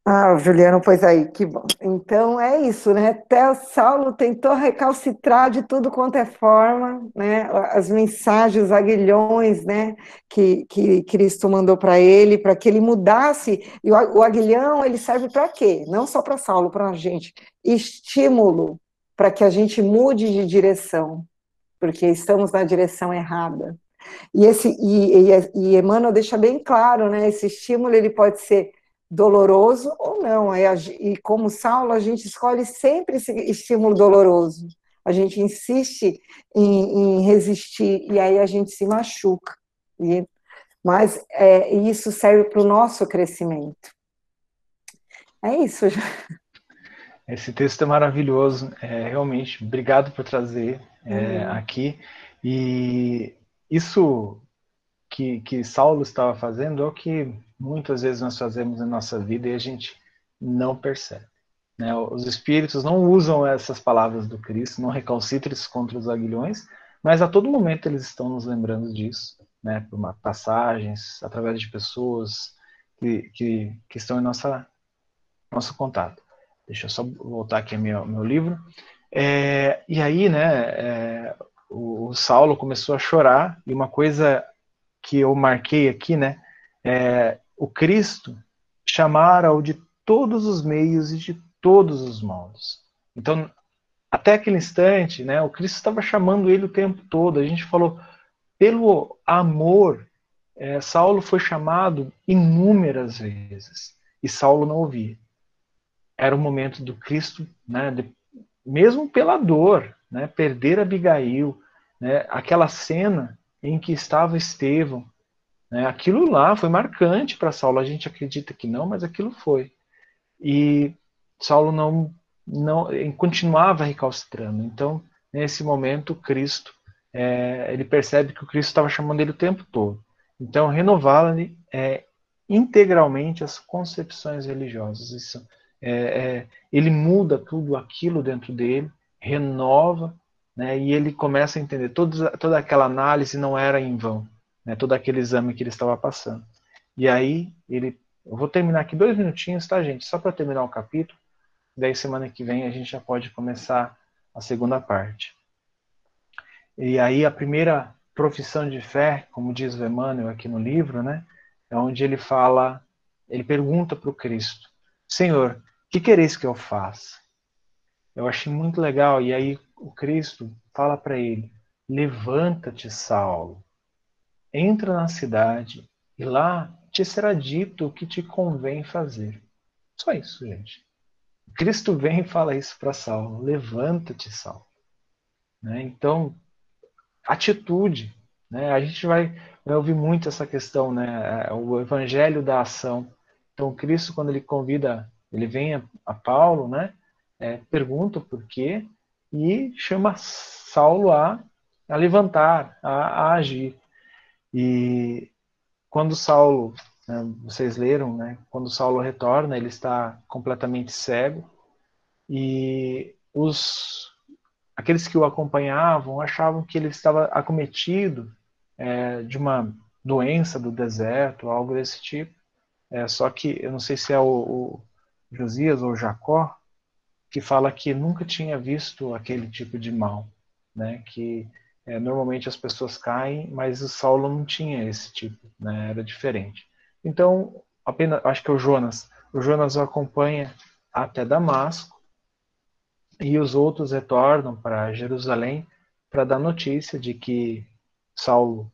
Ah, Juliano, pois aí, que bom. Então é isso, né? Até o Saulo tentou recalcitrar de tudo quanto é forma, né? As mensagens, os aguilhões, né? Que, que Cristo mandou para ele, para que ele mudasse. E o, o aguilhão, ele serve para quê? Não só para Saulo, para a gente. Estímulo para que a gente mude de direção, porque estamos na direção errada. E, esse, e, e, e Emmanuel deixa bem claro, né? Esse estímulo ele pode ser doloroso ou não. E como Saulo, a gente escolhe sempre esse estímulo doloroso. A gente insiste em, em resistir e aí a gente se machuca. E, mas é, isso serve para o nosso crescimento. É isso. Esse texto é maravilhoso, é, realmente. Obrigado por trazer é, uhum. aqui. E isso que, que Saulo estava fazendo é o que muitas vezes nós fazemos na nossa vida e a gente não percebe. Né? Os espíritos não usam essas palavras do Cristo, não recalcitram contra os aguilhões, mas a todo momento eles estão nos lembrando disso, né? por uma, passagens, através de pessoas que, que, que estão em nossa, nosso contato. Deixa eu só voltar aqui ao meu, meu livro. É, e aí, né, é, o, o, Saulo começou a chorar, e uma coisa que eu marquei aqui, né, é o Cristo chamara-o de todos os meios e de todos os modos. Então, até aquele instante, né, o Cristo estava chamando ele o tempo todo. A gente falou, pelo amor, é, Saulo foi chamado inúmeras vezes e Saulo não ouvia. Era o momento do Cristo, né, de, mesmo pela dor, né, perder Abigail, né, aquela cena em que estava Estevão, né, aquilo lá foi marcante para Saulo. A gente acredita que não, mas aquilo foi. E Saulo não, não continuava recalcitrando. Então, nesse momento, Cristo, é, ele percebe que o Cristo estava chamando ele o tempo todo. Então, renová-lo é, integralmente as concepções religiosas. Isso, é, é, ele muda tudo aquilo dentro dele, renova né, e ele começa a entender toda, toda aquela análise não era em vão, né, todo aquele exame que ele estava passando. E aí ele, eu vou terminar aqui dois minutinhos, tá gente, só para terminar o capítulo. Daí semana que vem a gente já pode começar a segunda parte. E aí a primeira profissão de fé, como diz o Emmanuel aqui no livro, né, é onde ele fala, ele pergunta para o Cristo, Senhor, que quereis que eu faça? Eu achei muito legal. E aí o Cristo fala para ele: Levanta-te, Saulo, entra na cidade e lá te será dito o que te convém fazer. Só isso, gente. Cristo vem e fala isso para Saulo: Levanta-te, Saulo. Né? Então, atitude. Né? A gente vai, vai ouvir muito essa questão, né? o evangelho da ação. Então, Cristo, quando ele convida, ele vem a, a Paulo, né? É, pergunta por quê e chama Saulo a, a levantar, a, a agir. E quando Saulo, né, vocês leram, né, quando Saulo retorna, ele está completamente cego e os aqueles que o acompanhavam achavam que ele estava acometido é, de uma doença do deserto, algo desse tipo. É, só que eu não sei se é o, o Josias ou Jacó, que fala que nunca tinha visto aquele tipo de mal, né? Que É, normalmente as pessoas caem, mas o Saulo não tinha esse tipo, né? era diferente. Então, apenas, acho que é o Jonas. O Jonas o acompanha até Damasco e os outros retornam para Jerusalém para dar notícia de que Saulo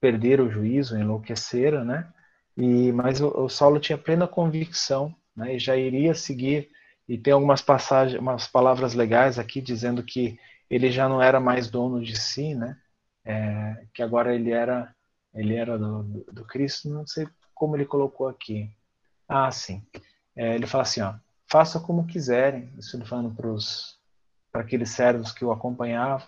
perdera o juízo, enlouquecera, né? E mas o, o Saulo tinha plena convicção, né? E já iria seguir. E tem algumas passagens, umas palavras legais aqui dizendo que ele já não era mais dono de si, né? É, que agora ele era ele era do, do, do, Cristo. Não sei como ele colocou aqui. Ah, sim. É, ele fala assim, ó, faça como quiserem. Isso ele falando para aqueles servos que o acompanhavam,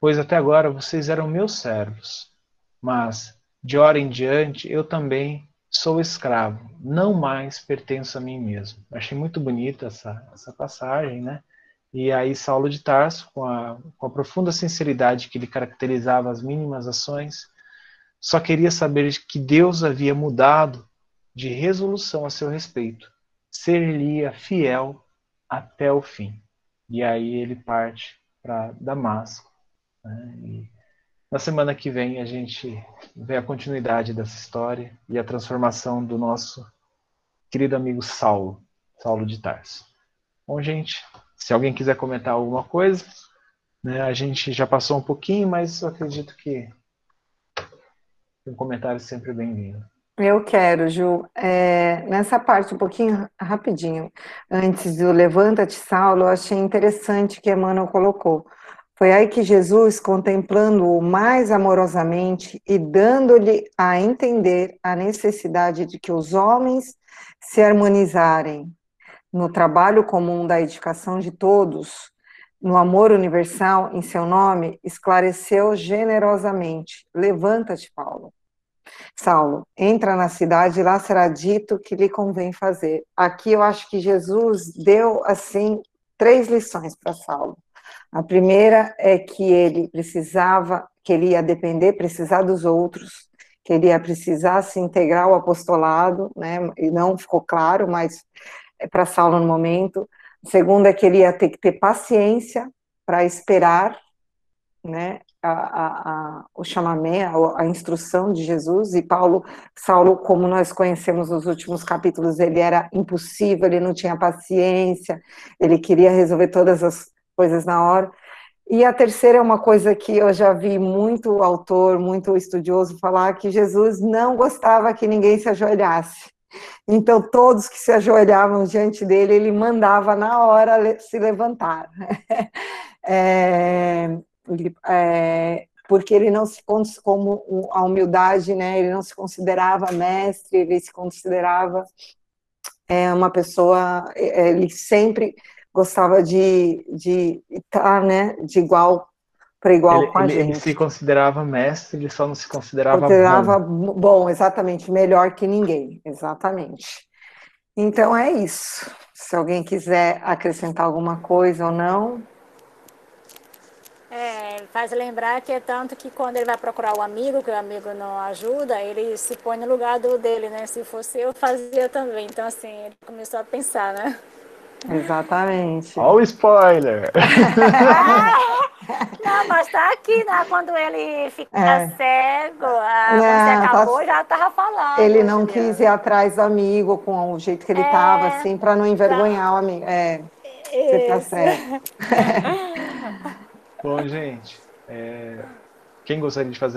pois até agora vocês eram meus servos, mas de hora em diante eu também sou escravo, não mais pertenço a mim mesmo. Achei muito bonita essa, essa passagem, né? E aí Saulo de Tarso, com a, com a profunda sinceridade que lhe caracterizava as mínimas ações, só queria saber que Deus havia mudado de resolução a seu respeito, ser-lhe fiel até o fim. E aí ele parte para Damasco. Né? E na semana que vem a gente vê a continuidade dessa história e a transformação do nosso querido amigo Saulo, Saulo de Tarso. Bom, gente, se alguém quiser comentar alguma coisa, né, a gente já passou um pouquinho, mas eu acredito que um comentário sempre bem-vindo. Eu quero, Ju. É, nessa parte, um pouquinho rapidinho, antes do Levanta-te, Saulo, eu achei interessante que Emmanuel colocou. Foi aí que Jesus, contemplando-o mais amorosamente e dando-lhe a entender a necessidade de que os homens se harmonizarem no trabalho comum da edificação de todos, no amor universal em seu nome, esclareceu generosamente: Levanta-te, Paulo. Saulo, entra na cidade e lá será dito que lhe convém fazer. Aqui eu acho que Jesus deu assim três lições para Saulo. A primeira é que ele precisava, que ele ia depender, precisar dos outros, que ele ia precisar se integrar ao apostolado, né? E não ficou claro, mas é para Saulo no momento. A segunda é que ele ia ter que ter paciência para esperar, né? A, a, a, o chamamento, a, a, instrução de Jesus, e Paulo, Saulo, como nós conhecemos nos últimos capítulos, ele era impossível, ele não tinha paciência, ele queria resolver todas as coisas na hora. E a terceira é uma coisa que eu já vi muito autor, muito estudioso falar, que Jesus não gostava que ninguém se ajoelhasse. Então, todos que se ajoelhavam diante dele, ele mandava na hora se levantar. é, é, porque ele não se como a humildade, né? Ele não se considerava mestre, ele se considerava é, uma pessoa, é, ele sempre gostava de, de estar, né, de igual para igual ele, com a ele, gente. Ele se considerava mestre, ele só não se considerava, considerava bom. bom. exatamente, melhor que ninguém, exatamente. Então é isso. Se alguém quiser acrescentar alguma coisa ou não. É, faz lembrar que é tanto que quando ele vai procurar o amigo, que o amigo não ajuda, ele se põe no lugar do dele, né? Se fosse eu, fazia também. Então, assim, ele começou a pensar, né? Exatamente. Olha o spoiler! Não, mas tá aqui, né? Quando ele fica é. cego, a, não, você acabou, tá... já tava falando. Ele não quis ir atrás do amigo com o jeito que ele é, tava, assim, para não envergonhar tá. o amigo. É, você tá certo. Bom, gente, é, quem gostaria de fazer